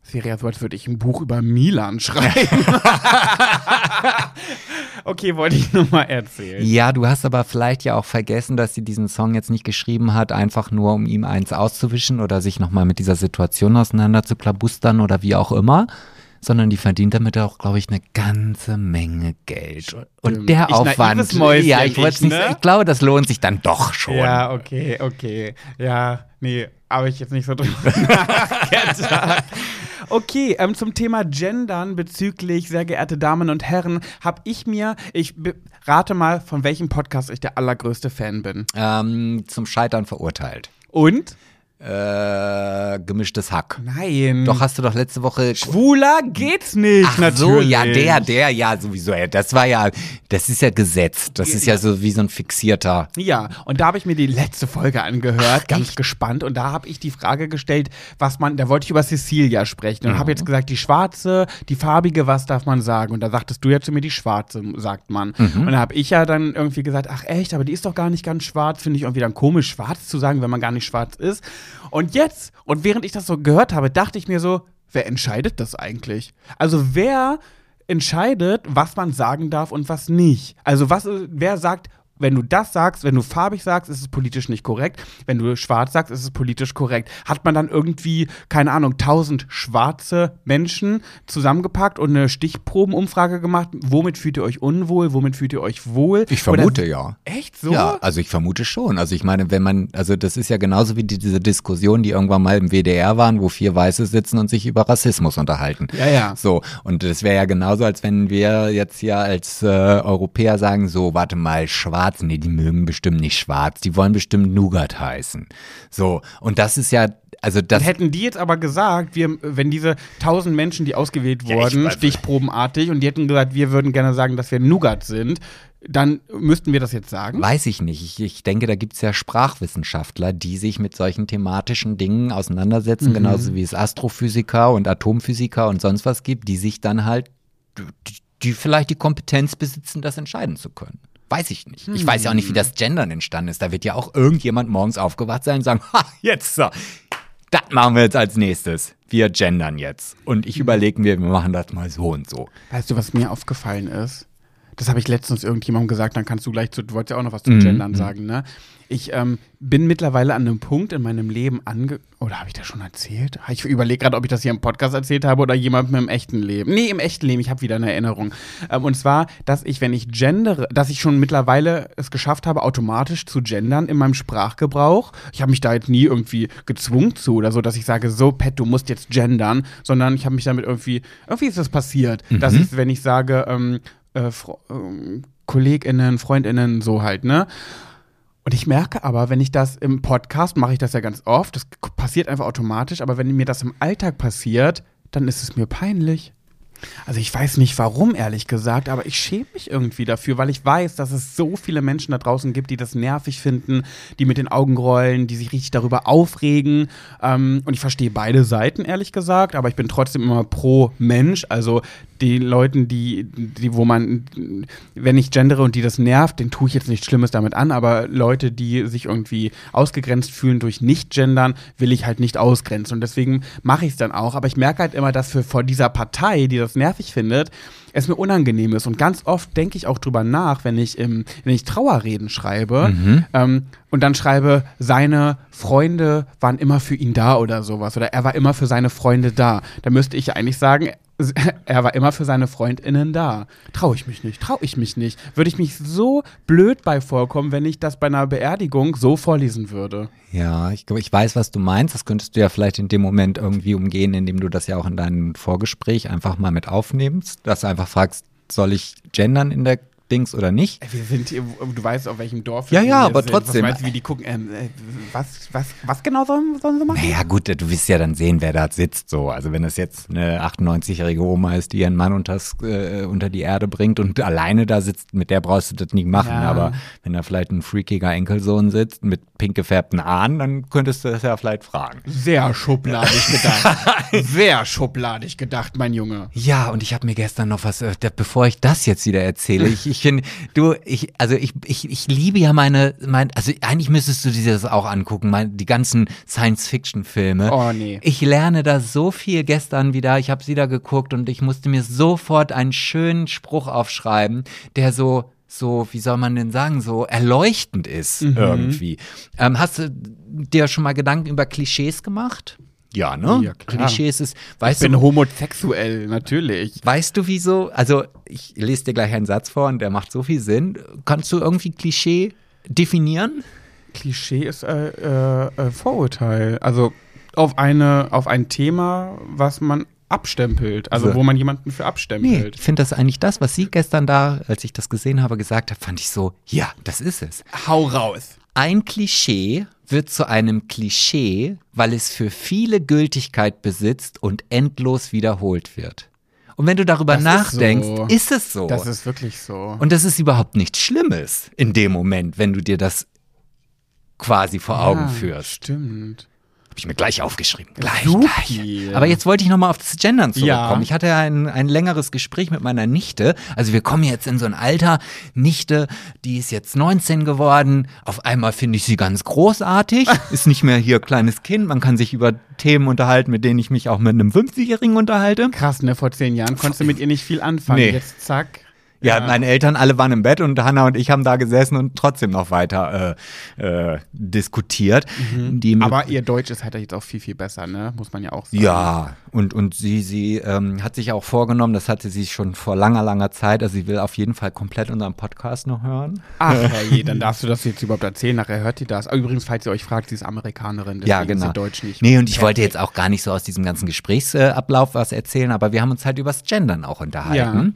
das wäre ja so, als würde ich ein Buch über Milan schreiben. okay, wollte ich nur mal erzählen. Ja, du hast aber vielleicht ja auch vergessen, dass sie diesen Song jetzt nicht geschrieben hat, einfach nur um ihm eins auszuwischen oder sich nochmal mit dieser Situation auseinander zu klabustern oder wie auch immer, sondern die verdient damit auch, glaube ich, eine ganze Menge Geld. Und der Ich Aufwand, Mäuschen, ja, ich, wollte ich, nicht, ne? ich glaube, das lohnt sich dann doch schon. Ja, okay, okay. Ja, nee, habe ich jetzt nicht so drüber nachgedacht. Okay, ähm, zum Thema Gendern bezüglich, sehr geehrte Damen und Herren, habe ich mir, ich rate mal, von welchem Podcast ich der allergrößte Fan bin. Ähm, zum Scheitern verurteilt. Und? Äh, gemischtes Hack. Nein. Doch hast du doch letzte Woche Schwuler geht's nicht, Ach natürlich. so, ja, der, der, ja, sowieso. Ja, das war ja, das ist ja Gesetz. Das ist ja so wie so ein fixierter. Ja, und da habe ich mir die letzte Folge angehört, ganz gespannt. Und da habe ich die Frage gestellt, was man, da wollte ich über Cecilia sprechen und habe jetzt gesagt, die schwarze, die farbige, was darf man sagen? Und da sagtest du ja zu mir, die schwarze, sagt man. Und da habe ich ja dann irgendwie gesagt, ach echt, aber die ist doch gar nicht ganz schwarz. Finde ich irgendwie dann komisch, schwarz zu sagen, wenn man gar nicht schwarz ist. Und jetzt, und während ich das so gehört habe, dachte ich mir so, wer entscheidet das eigentlich? Also wer entscheidet, was man sagen darf und was nicht. Also was, wer sagt, wenn du das sagst, wenn du farbig sagst, ist es politisch nicht korrekt. Wenn du schwarz sagst, ist es politisch korrekt. Hat man dann irgendwie, keine Ahnung, tausend schwarze Menschen zusammengepackt und eine Stichprobenumfrage gemacht? Womit fühlt ihr euch unwohl? Womit fühlt ihr euch wohl? Ich vermute Oder, ja. Echt so? Ja, also ich vermute schon. Also ich meine, wenn man, also das ist ja genauso wie die, diese Diskussion, die irgendwann mal im WDR waren, wo vier Weiße sitzen und sich über Rassismus unterhalten. Ja, ja. So, und das wäre ja genauso, als wenn wir jetzt hier als äh, Europäer sagen, so, warte mal, schwarz, nee, die mögen bestimmt nicht schwarz, die wollen bestimmt Nougat heißen. So, und das ist ja, also das... Hätten die jetzt aber gesagt, wir, wenn diese tausend Menschen, die ausgewählt Ja, wurden, weiß- stichprobenartig, und die hätten gesagt, wir würden gerne sagen, dass wir Nougat sind, dann müssten wir das jetzt sagen. Weiß ich nicht. Ich, ich denke, da gibt es ja Sprachwissenschaftler, die sich mit solchen thematischen Dingen auseinandersetzen, Mhm. genauso wie es Astrophysiker und Atomphysiker und sonst was gibt, die sich dann halt, die, die vielleicht die Kompetenz besitzen, das entscheiden zu können. Weiß ich nicht. Ich weiß ja auch nicht, wie das Gendern entstanden ist. Da wird ja auch irgendjemand morgens aufgewacht sein und sagen, ha, jetzt so. Das machen wir jetzt als nächstes. Wir gendern jetzt. Und ich überlege mir, wir machen das mal so und so. Weißt du, was mir aufgefallen ist? Das habe ich letztens irgendjemandem gesagt, dann kannst du gleich zu, du wolltest ja auch noch was zu Mhm, Gendern sagen, ne? Ich ähm, bin mittlerweile an einem Punkt in meinem Leben ange... Oder habe ich das schon erzählt? Ich überlege gerade, ob ich das hier im Podcast erzählt habe oder jemandem im echten Leben. Nee, im echten Leben, ich habe wieder eine Erinnerung. Ähm, und zwar, dass ich, wenn ich gendere, dass ich schon mittlerweile es geschafft habe, automatisch zu gendern in meinem Sprachgebrauch. Ich habe mich da jetzt nie irgendwie gezwungen zu oder so, dass ich sage, so, Pet, du musst jetzt gendern, sondern ich habe mich damit irgendwie, irgendwie ist das passiert, dass ich, wenn ich sage, ähm, äh, ähm, KollegInnen, FreundInnen, so halt, ne? Und ich merke aber, wenn ich das im Podcast, mache ich das ja ganz oft, das passiert einfach automatisch, aber wenn mir das im Alltag passiert, dann ist es mir peinlich. Also ich weiß nicht warum, ehrlich gesagt, aber ich schäme mich irgendwie dafür, weil ich weiß, dass es so viele Menschen da draußen gibt, die das nervig finden, die mit den Augen rollen, die sich richtig darüber aufregen. Ähm, und ich verstehe beide Seiten, ehrlich gesagt, aber ich bin trotzdem immer pro Mensch. Also die Leuten, die, die, wo man, wenn ich gendere und die das nervt, den tue ich jetzt nichts Schlimmes damit an, aber Leute, die sich irgendwie ausgegrenzt fühlen durch Nicht-Gendern, will ich halt nicht ausgrenzen. Und deswegen mache ich es dann auch. Aber ich merke halt immer, dass für vor dieser Partei, die das nervig findet, es mir unangenehm ist. Und ganz oft denke ich auch drüber nach, wenn ich, im, wenn ich Trauerreden schreibe ähm, und dann schreibe, seine Freunde waren immer für ihn da oder sowas. Oder er war immer für seine Freunde da. Da müsste ich eigentlich sagen, er war immer für seine FreundInnen da. Traue ich mich nicht, traue ich mich nicht. Würde ich mich so blöd bei vorkommen, wenn ich das bei einer Beerdigung so vorlesen würde. Ja, ich, ich weiß, was du meinst. Das könntest du ja vielleicht in dem Moment irgendwie umgehen, indem du das ja auch in deinem Vorgespräch einfach mal mit aufnimmst, dass du einfach fragst, soll ich gendern in der Dings oder nicht? Wir sind hier, du weißt, auf welchem Dorf Ja, wir ja, hier aber sind. trotzdem. Was meinst du, wie die gucken? Ähm, äh, was, was, was genau sollen, sollen sie machen? Naja, gut, du wirst ja dann sehen, wer da sitzt. So, also wenn das jetzt eine 98-jährige Oma ist, die ihren Mann unters, äh, unter die Erde bringt und alleine da sitzt, mit der brauchst du das nicht machen. Ja. Aber wenn da vielleicht ein freakiger Enkelsohn sitzt mit pink gefärbten Haaren, dann könntest du das ja vielleicht fragen. Sehr schubladig gedacht. Sehr schubladig gedacht, mein Junge. Ja, und ich habe mir gestern noch was, äh, bevor ich das jetzt wieder erzähle, ich, ich finde, du, ich, also ich, ich, ich liebe ja meine, mein, also eigentlich müsstest du dir das auch angucken, mein, die ganzen Science-Fiction-Filme. Oh, nee. Ich lerne da so viel gestern wieder, ich habe sie da geguckt und ich musste mir sofort einen schönen Spruch aufschreiben, der so so, wie soll man denn sagen, so erleuchtend ist Mhm. irgendwie. Ähm, hast du dir schon mal Gedanken über Klischees gemacht? Ja, ne? Ja, klar. Klischees ist, Ich weißt bin du, homosexuell, natürlich. Weißt du wieso? Also, ich lese dir gleich einen Satz vor und der macht so viel Sinn. Kannst du irgendwie Klischee definieren? Klischee ist äh, äh, äh, Vorurteil. Also auf eine, auf ein Thema, was man abstempelt. Also So. wo man jemanden für Nee, abstempelt. ich finde das eigentlich das, was sie gestern da, als ich das gesehen habe, gesagt hat, fand ich so, ja, das ist es. Hau raus. Ein Klischee wird zu einem Klischee, weil es für viele Gültigkeit besitzt und endlos wiederholt wird. Und wenn du darüber Das ist nachdenkst, so. ist es so. Das ist wirklich so. Und das ist überhaupt nichts Schlimmes in dem Moment, wenn du dir das quasi vor Augen Ja, führst. Stimmt. Habe ich mir gleich aufgeschrieben. Gleich, gleich. Aber jetzt wollte ich nochmal auf das Gendern zurückkommen. Ja. Ich hatte ja ein, ein längeres Gespräch mit meiner Nichte. Also wir kommen jetzt in so ein Alter. Nichte, die ist jetzt 19 geworden. Auf einmal finde ich sie ganz großartig. Ist nicht mehr hier kleines Kind. Man kann sich über Themen unterhalten, mit denen ich mich auch mit einem 50-Jährigen unterhalte. Krass, ne? Vor zehn Jahren konntest du mit ihr nicht viel anfangen. Nee. Jetzt zack. Ja, meine Eltern alle waren im Bett und Hanna und ich haben da gesessen und trotzdem noch weiter äh, äh, diskutiert. Mit- Aber ihr Deutsch ist halt jetzt auch viel, viel besser, ne? Muss man ja auch sagen. Ja, und, und sie, sie ähm, hat sich auch vorgenommen, das hatte sie schon vor langer, langer Zeit, also sie will auf jeden Fall komplett unseren Podcast noch hören. Ach, herrje, dann darfst du das jetzt überhaupt erzählen. Nachher hört die das. Aber übrigens, falls ihr euch fragt, sie ist Amerikanerin. Deswegen ja, ist genau. sie Deutsch nicht. Nee, und ich wollte jetzt auch gar nicht so aus diesem ganzen Gesprächsablauf was erzählen, aber wir haben uns halt übers Gendern auch unterhalten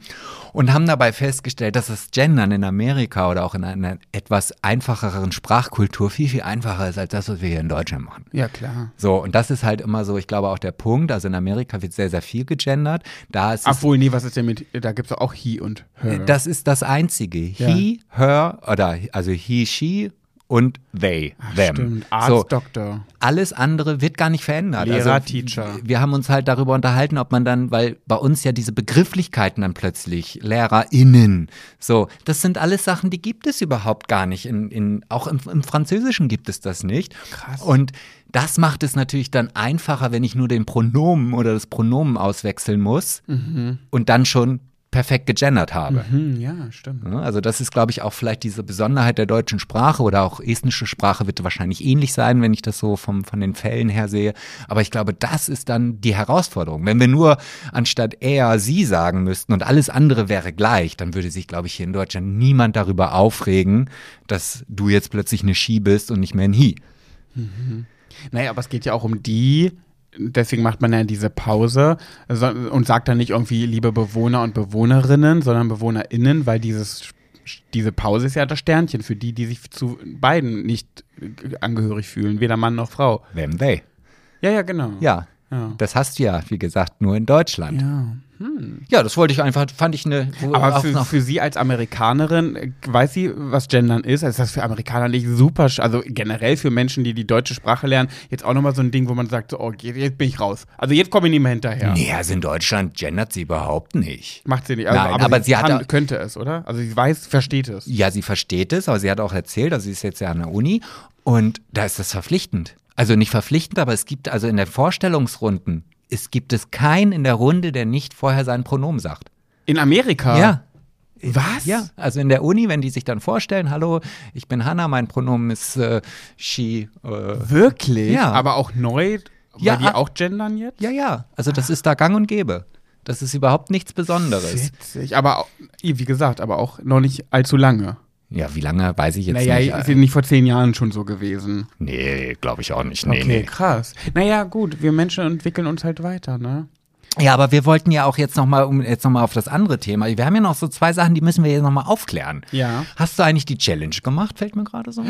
und haben dabei festgestellt, dass das Gendern in Amerika oder auch in einer etwas einfacheren Sprachkultur viel, viel einfacher ist als das, was wir hier in Deutschland machen. Ja, klar. So, und das ist halt immer so, ich glaube auch der Punkt, also in Amerika wird sehr, sehr viel gegendert. Da ist es Obwohl, nee, was ist denn mit, da gibt es auch he und her. Das ist das Einzige. He, her oder also he, she und they, them. Stimmt. Arzt, so, Doktor. alles andere wird gar nicht verändert. Lehrer, also, Teacher. Wir haben uns halt darüber unterhalten, ob man dann, weil bei uns ja diese Begrifflichkeiten dann plötzlich, LehrerInnen, so, das sind alles Sachen, die gibt es überhaupt gar nicht. In, in, auch im, im Französischen gibt es das nicht. Krass. Und das macht es natürlich dann einfacher, wenn ich nur den Pronomen oder das Pronomen auswechseln muss und dann schon perfekt gegendert habe. Hm, ja, stimmt. Ja, Also das ist, glaube ich, auch vielleicht diese Besonderheit der deutschen Sprache oder auch estnische Sprache wird wahrscheinlich ähnlich sein, wenn ich das so vom, von den Fällen her sehe. Aber ich glaube, das ist dann die Herausforderung. Wenn wir nur anstatt er, sie sagen müssten und alles andere wäre gleich, dann würde sich, glaube ich, hier in Deutschland niemand darüber aufregen, dass du jetzt plötzlich eine She bist und nicht mehr ein He. Naja, aber es geht ja auch um die, deswegen macht man ja diese Pause und sagt dann nicht irgendwie liebe Bewohner und Bewohnerinnen, sondern BewohnerInnen, weil dieses diese Pause ist ja das Sternchen für die, die sich zu beiden nicht angehörig fühlen, weder Mann noch Frau. Them, they. Ja, ja, genau. Ja. Ja. Das hast du ja, wie gesagt, nur in Deutschland. Ja. Ja, das wollte ich einfach, fand ich eine. Aber für, für sie als Amerikanerin, weiß sie, was Gendern ist? Also ist das für Amerikaner nicht super, also generell für Menschen, die die deutsche Sprache lernen, jetzt auch nochmal so ein Ding, wo man sagt, so, oh, jetzt jetzt bin ich raus. Also jetzt komme ich nicht mehr hinterher. Nee, also in Deutschland gendert sie überhaupt nicht. Macht sie nicht. Also, Nein, aber sie hat kann, könnte es, oder? Also sie weiß, versteht es. Ja, sie versteht es, aber sie hat auch erzählt, also sie ist jetzt ja an der Uni und da ist das verpflichtend. Also nicht verpflichtend, aber es gibt also in der Vorstellungsrunden, es gibt es keinen in der Runde, der nicht vorher sein Pronomen sagt. In Amerika? Ja. Was? Ja, also in der Uni, wenn die sich dann vorstellen, hallo, ich bin Hanna, mein Pronomen ist äh, she. Äh, Wirklich? Ja. Aber auch neu, Ja, weil die ah- auch gendern jetzt? ja, ja, also das ist da gang und gäbe. Das ist überhaupt nichts Besonderes. Witzig. Aber wie gesagt, aber auch noch nicht allzu lange. Ja, wie lange weiß ich jetzt naja, nicht. ist ja nicht vor zehn Jahren schon so gewesen. Nee, glaube ich auch nicht. Nee, okay, nee. krass. Naja, gut, wir Menschen entwickeln uns halt weiter, ne? Ja, aber wir wollten ja auch jetzt nochmal, um jetzt nochmal auf das andere Thema. Wir haben ja noch so zwei Sachen, die müssen wir jetzt nochmal aufklären. Ja. Hast du eigentlich die Challenge gemacht? Fällt mir gerade so.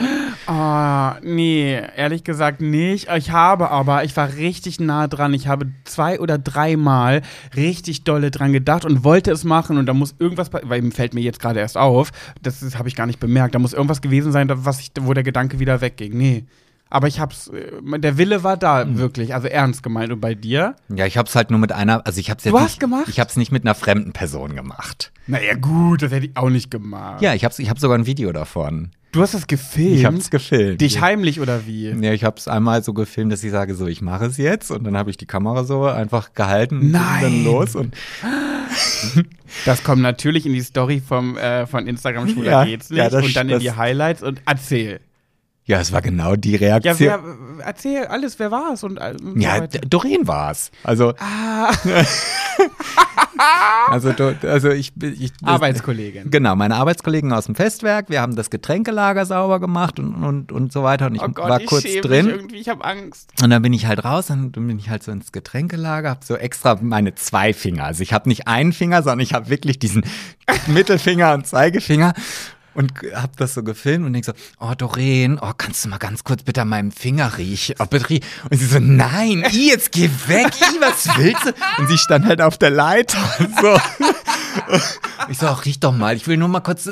Ah, nee, ehrlich gesagt nicht. Ich habe aber, ich war richtig nah dran. Ich habe zwei oder dreimal richtig dolle dran gedacht und wollte es machen und da muss irgendwas, weil ihm fällt mir jetzt gerade erst auf, das, das habe ich gar nicht bemerkt. Da muss irgendwas gewesen sein, was ich, wo der Gedanke wieder wegging. Nee. Aber ich hab's, äh, der Wille war da, Hm. wirklich, also ernst gemeint. Und bei dir? Ja, ich hab's halt nur mit einer, also ich hab's jetzt Du hast nicht, gemacht? Ich hab's nicht mit einer fremden Person gemacht. Naja, gut, das hätte ich auch nicht gemacht. Ja, ich hab's, ich hab sogar ein Video davon. Du hast das gefilmt? Ich hab's gefilmt. Dich heimlich oder wie? Ja, ich hab's einmal so gefilmt, dass ich sage, so, ich mache es jetzt und dann habe ich die Kamera so einfach gehalten und Nein. bin dann los und Das kommt natürlich in die Story vom, äh, von Instagram Schwuler Ja, geht's nicht ja, und dann in die Highlights und erzähl. Ja, es war genau die Ja, Reaktion. wer, erzähl alles, wer war's und, all- und Ja, so Doreen war's. Also, Ah, also, also ich, ich Arbeitskollegin. Genau, meine Arbeitskollegen aus dem Festwerk, wir haben das Getränkelager sauber gemacht und, und, und so weiter und ich Oh Gott, war ich kurz schäme drin. mich irgendwie, ich habe Angst. Und dann bin ich halt raus und dann bin ich halt so ins Getränkelager, hab so extra meine zwei Finger. Also ich habe nicht einen Finger, sondern ich habe wirklich diesen Mittelfinger und Zeigefinger und hab das so gefilmt und denk so, oh Doreen, oh kannst du mal ganz kurz bitte an meinem Finger riechen? Und sie so, nein, I, jetzt geh weg, I, was willst du? Und sie stand halt auf der Leiter so. Ich so, ach, riech doch mal, ich will nur mal kurz.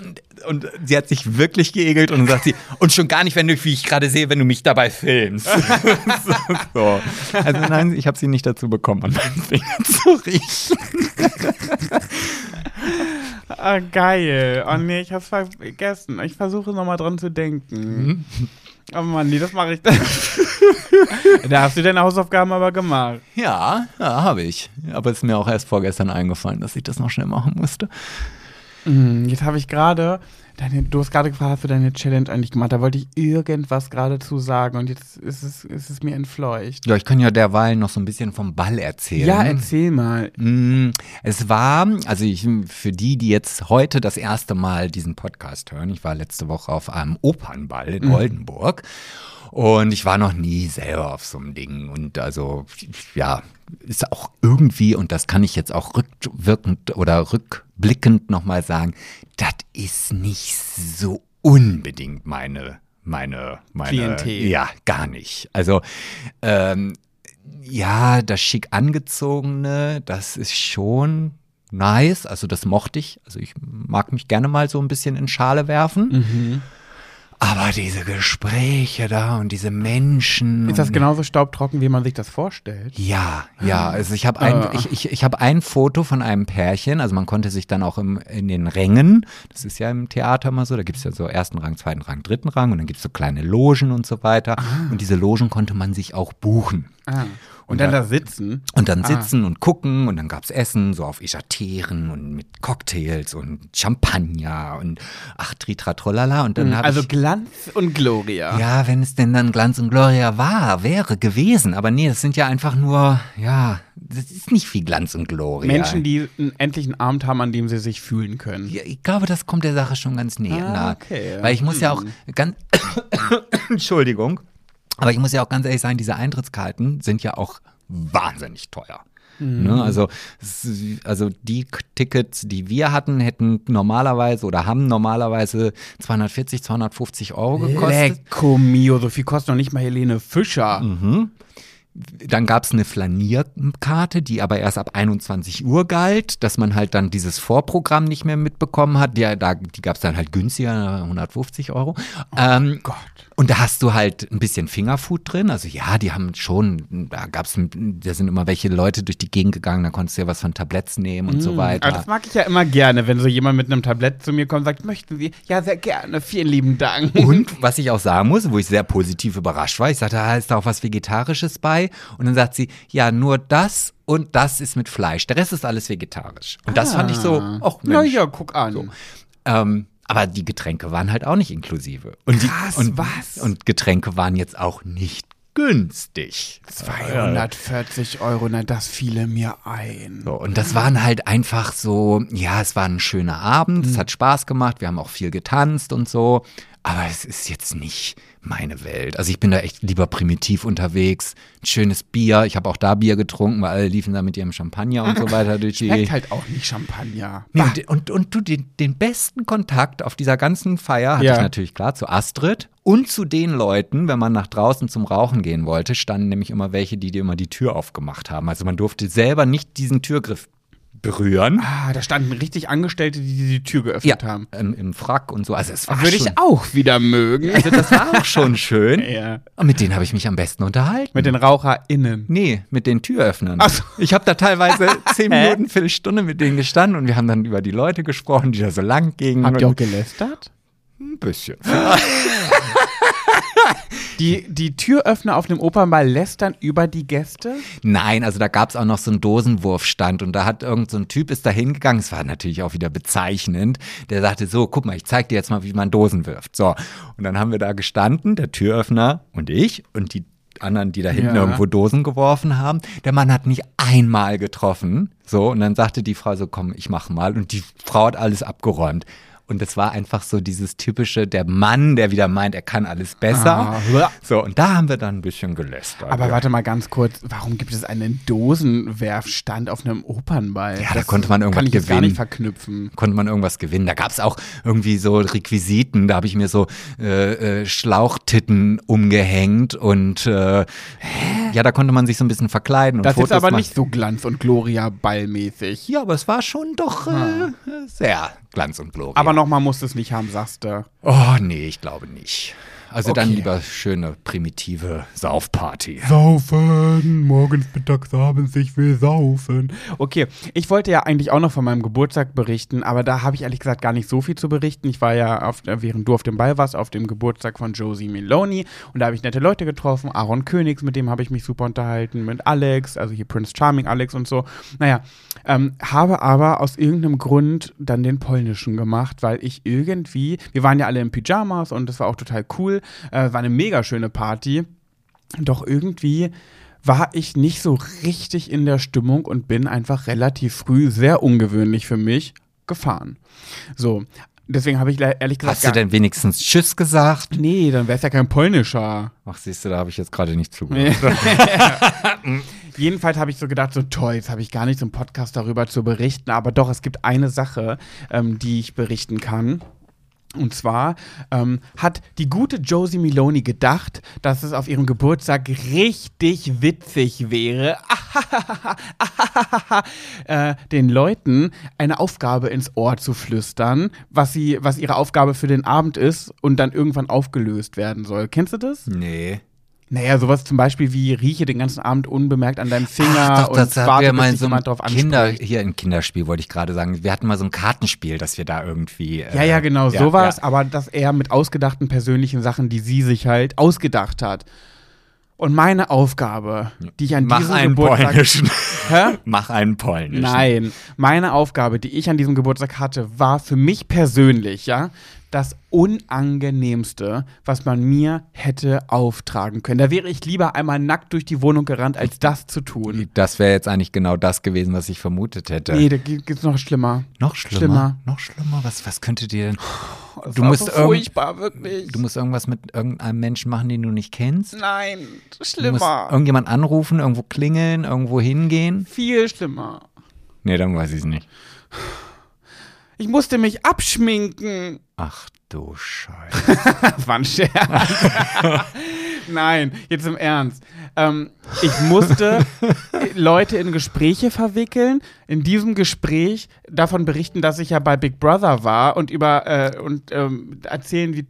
Und sie hat sich wirklich geekelt und dann sagt sie, und schon gar nicht, wenn du, wie ich gerade sehe, wenn du mich dabei filmst. so, so. Also nein, ich habe sie nicht dazu bekommen, an meinen Fingern zu riechen. Ah, geil. Oh nee, ich hab's vergessen. Ich versuche nochmal dran zu denken. Oh Mann, nee, das mache ich dann. da hast du deine Hausaufgaben aber gemacht. Ja, ja, habe ich. Aber es ist mir auch erst vorgestern eingefallen, dass ich das noch schnell machen musste. Hm, Jetzt habe ich gerade, deine- du hast gerade gefragt, hast du deine Challenge eigentlich gemacht? Da wollte ich irgendwas gerade zu sagen und jetzt ist es, ist es mir entfleucht. Ja, ich kann ja derweil noch so ein bisschen vom Ball erzählen. Ja, erzähl mal. Mm, Es war, also ich, für die, die jetzt heute das erste Mal diesen Podcast hören, ich war letzte Woche auf einem Opernball in Oldenburg und ich war noch nie selber auf so einem Ding und also, ja, ist auch irgendwie, und das kann ich jetzt auch rückwirkend oder rückblickend nochmal sagen, das ist nicht so unbedingt meine, meine, meine, Klientel. ja, gar nicht. Also, ähm, ja, das schick angezogene, das ist schon nice. Also das mochte ich. Also ich mag mich gerne mal so ein bisschen in Schale werfen. Mhm. Aber diese Gespräche da und diese Menschen. Ist das genauso staubtrocken, wie man sich das vorstellt? ja, ja, also ich habe ein, Ah. ich, ich, ich hab ein Foto von einem Pärchen, also man konnte sich dann auch im, in den Rängen, das ist ja im Theater mal so, da gibt's ja so ersten Rang, zweiten Rang, dritten Rang und dann gibt's so kleine Logen und so weiter und diese Logen konnte man sich auch buchen. Ah. Und dann da sitzen. Und dann Ah. sitzen und gucken und dann gab's Essen, so auf Eschatieren und mit Cocktails und Champagner und ach, Tritratrolala und dann habe Also ich... Glanz und Gloria. Ja, wenn es denn dann Glanz und Gloria war, wäre gewesen. Aber nee, das sind ja einfach nur, ja, das ist nicht viel Glanz und Gloria. Menschen, die einen endlichen Abend haben, an dem sie sich fühlen können. Ja, ich glaube, das kommt der Sache schon ganz näher. Ah, okay. Weil ich muss ja auch Hm. ganz. Entschuldigung. Aber ich muss ja auch ganz ehrlich sagen, diese Eintrittskarten sind ja auch wahnsinnig teuer. Ne? Also, es- also die Tickets, die wir hatten, hätten normalerweise oder haben normalerweise 240, 250 Euro gekostet. Lecco mio, so viel kostet noch nicht mal Helene Fischer. Dann gab es eine Flanierkarte, die aber erst ab 21 Uhr galt, dass man halt dann dieses Vorprogramm nicht mehr mitbekommen hat. Die, da, die gab es dann halt günstiger, 150 Euro. ähm, Gott. Und da hast du halt ein bisschen Fingerfood drin. Also ja, die haben schon, da gab's, da sind immer welche Leute durch die Gegend gegangen, da konntest du ja was von Tabletts nehmen und so weiter. Aber das mag ich ja immer gerne, wenn so jemand mit einem Tablett zu mir kommt und sagt, möchten Sie? Ja, sehr gerne, vielen lieben Dank. Und was ich auch sagen muss, wo ich sehr positiv überrascht war, ich sagte, da ist da auch was Vegetarisches bei. Und dann sagt sie, ja, nur das und das ist mit Fleisch. Der Rest ist alles vegetarisch. Und das fand ich so, ach Na Mensch. ja, guck an. Ähm, aber die Getränke waren halt auch nicht inklusive. Und die, Krass, und, was? Und Getränke waren jetzt auch nicht günstig. 240 Euro, na, das fiele mir ein. So, und das waren halt einfach so, ja, es war ein schöner Abend, Mhm. es hat Spaß gemacht, wir haben auch viel getanzt und so, aber es ist jetzt nicht meine Welt. Also ich bin da echt lieber primitiv unterwegs, ein schönes Bier, ich habe auch da Bier getrunken, weil alle liefen da mit ihrem Champagner und so weiter durch die... Schmeckt halt auch nicht Champagner. Nee, und, und, und du, den, den besten Kontakt auf dieser ganzen Feier hatte Ja. ich natürlich klar zu Astrid und zu den Leuten, wenn man nach draußen zum Rauchen gehen wollte, standen nämlich immer welche, die dir immer die Tür aufgemacht haben. Also man durfte selber nicht diesen Türgriff berühren. Ah, da standen richtig Angestellte, die die Tür geöffnet haben. im, im Frack und so. Also es war Würde ich auch wieder mögen. also das war auch schon schön. Ja. Und mit denen habe ich mich am besten unterhalten. Mit den RaucherInnen. Nee, mit den Türöffnern. Ach so. Ich habe da teilweise zehn Minuten, Viertelstunde mit denen gestanden und wir haben dann über die Leute gesprochen, die da so lang gingen. Habt ihr auch gelästert? ein bisschen. Die, die Türöffner auf dem Opernball lästern über die Gäste? Nein, also da gab es auch noch so einen Dosenwurfstand und da hat irgend so ein Typ ist da hingegangen, es war natürlich auch wieder bezeichnend, der sagte so, guck mal, ich zeig dir jetzt mal, wie man Dosen wirft. So, und dann haben wir da gestanden, der Türöffner und ich und die anderen, die da hinten Ja. irgendwo Dosen geworfen haben. Der Mann hat nicht einmal getroffen. So, und dann sagte die Frau so, komm, ich mach mal. Und die Frau hat alles abgeräumt. Und es war einfach so dieses typische, der Mann, der wieder meint, er kann alles besser. Ah, so, und da haben wir dann ein bisschen gelästert. Aber ja. warte mal ganz kurz, warum gibt es einen Dosenwerfstand auf einem Opernball? Ja, da konnte man irgendwas kann ich jetzt gar gewinnen. nicht verknüpfen. konnte man irgendwas gewinnen. Da gab es auch irgendwie so Requisiten. Da habe ich mir so äh, äh, Schlauchtitten umgehängt und äh, ja, da konnte man sich so ein bisschen verkleiden und Das Fotos ist aber machen. nicht so Glanz- und Gloria-Ballmäßig. Ja, aber es war schon doch äh, sehr Glanz und Gloria. Aber nochmal musst du es nicht haben, sagst du. oh nee, ich glaube nicht. Also dann Okay. lieber schöne primitive Saufparty. Saufen, morgens, mittags, abends, ich will saufen. Okay, ich wollte ja eigentlich auch noch von meinem Geburtstag berichten, aber da habe ich ehrlich gesagt gar nicht so viel zu berichten. Ich war ja, auf, äh, während du auf dem Ball warst, auf dem Geburtstag von Josie Meloni und da habe ich nette Leute getroffen. Aaron Königs, mit dem habe ich mich super unterhalten, mit Alex, also hier Prince Charming Alex und so. Naja, ähm, habe aber aus irgendeinem Grund dann den polnischen gemacht, weil ich irgendwie, wir waren ja alle in Pyjamas und das war auch total cool, äh, war eine mega schöne Party. Doch irgendwie war ich nicht so richtig in der Stimmung und bin einfach relativ früh, sehr ungewöhnlich für mich, gefahren. So, deswegen habe ich ehrlich gesagt Hast du denn wenigstens Tschüss gesagt? Nee, dann wäre es ja kein polnischer. Ach, siehst du, da habe ich jetzt gerade nicht zugehört. Jedenfalls habe ich so gedacht, so toll, jetzt habe ich gar nicht so einen Podcast darüber zu berichten, aber doch, es gibt eine Sache, ähm, die ich berichten kann. Und zwar ähm, hat die gute Josie Miloni gedacht, dass es auf ihrem Geburtstag richtig witzig wäre, äh, den Leuten eine Aufgabe ins Ohr zu flüstern, was, sie, was ihre Aufgabe für den Abend ist und dann irgendwann aufgelöst werden soll. Kennst du das? Nee. Naja, sowas zum Beispiel wie rieche den ganzen Abend unbemerkt an deinem Finger Ach, doch, und das warte, wir bis mal dich so jemand drauf Kinder, hier ein Kinderspiel, wollte ich gerade sagen. Wir hatten mal so ein Kartenspiel, dass wir da irgendwie. Äh, Ja, ja, genau, ja, sowas, ja. aber das eher mit ausgedachten persönlichen Sachen, die sie sich halt ausgedacht hat. Und meine Aufgabe, die ich an Mach diesem einen Geburtstag. polnischen. Hä? Mach einen polnischen. Nein, meine Aufgabe, die ich an diesem Geburtstag hatte, war für mich persönlich, ja, das unangenehmste, was man mir hätte auftragen können. Da wäre ich lieber einmal nackt durch die Wohnung gerannt, als das zu tun. Das wäre jetzt eigentlich genau das gewesen, was ich vermutet hätte. Nee, da gibt es noch schlimmer. noch schlimmer. schlimmer. Noch schlimmer. Was, was könnte dir denn. Das Du musst so furchtbar, wirklich. Du musst irgendwas mit irgendeinem Menschen machen, den du nicht kennst. Nein, Du musst schlimmer. irgendjemand anrufen, irgendwo klingeln, irgendwo hingehen. Viel schlimmer. Nee, dann weiß ich es nicht. Ich musste mich abschminken. Ach du Scheiße. Ein Scherz. Nein, jetzt im Ernst. Ähm, ich musste Leute in Gespräche verwickeln, in diesem Gespräch davon berichten, dass ich ja bei Big Brother war und über äh, und ähm, erzählen, wie,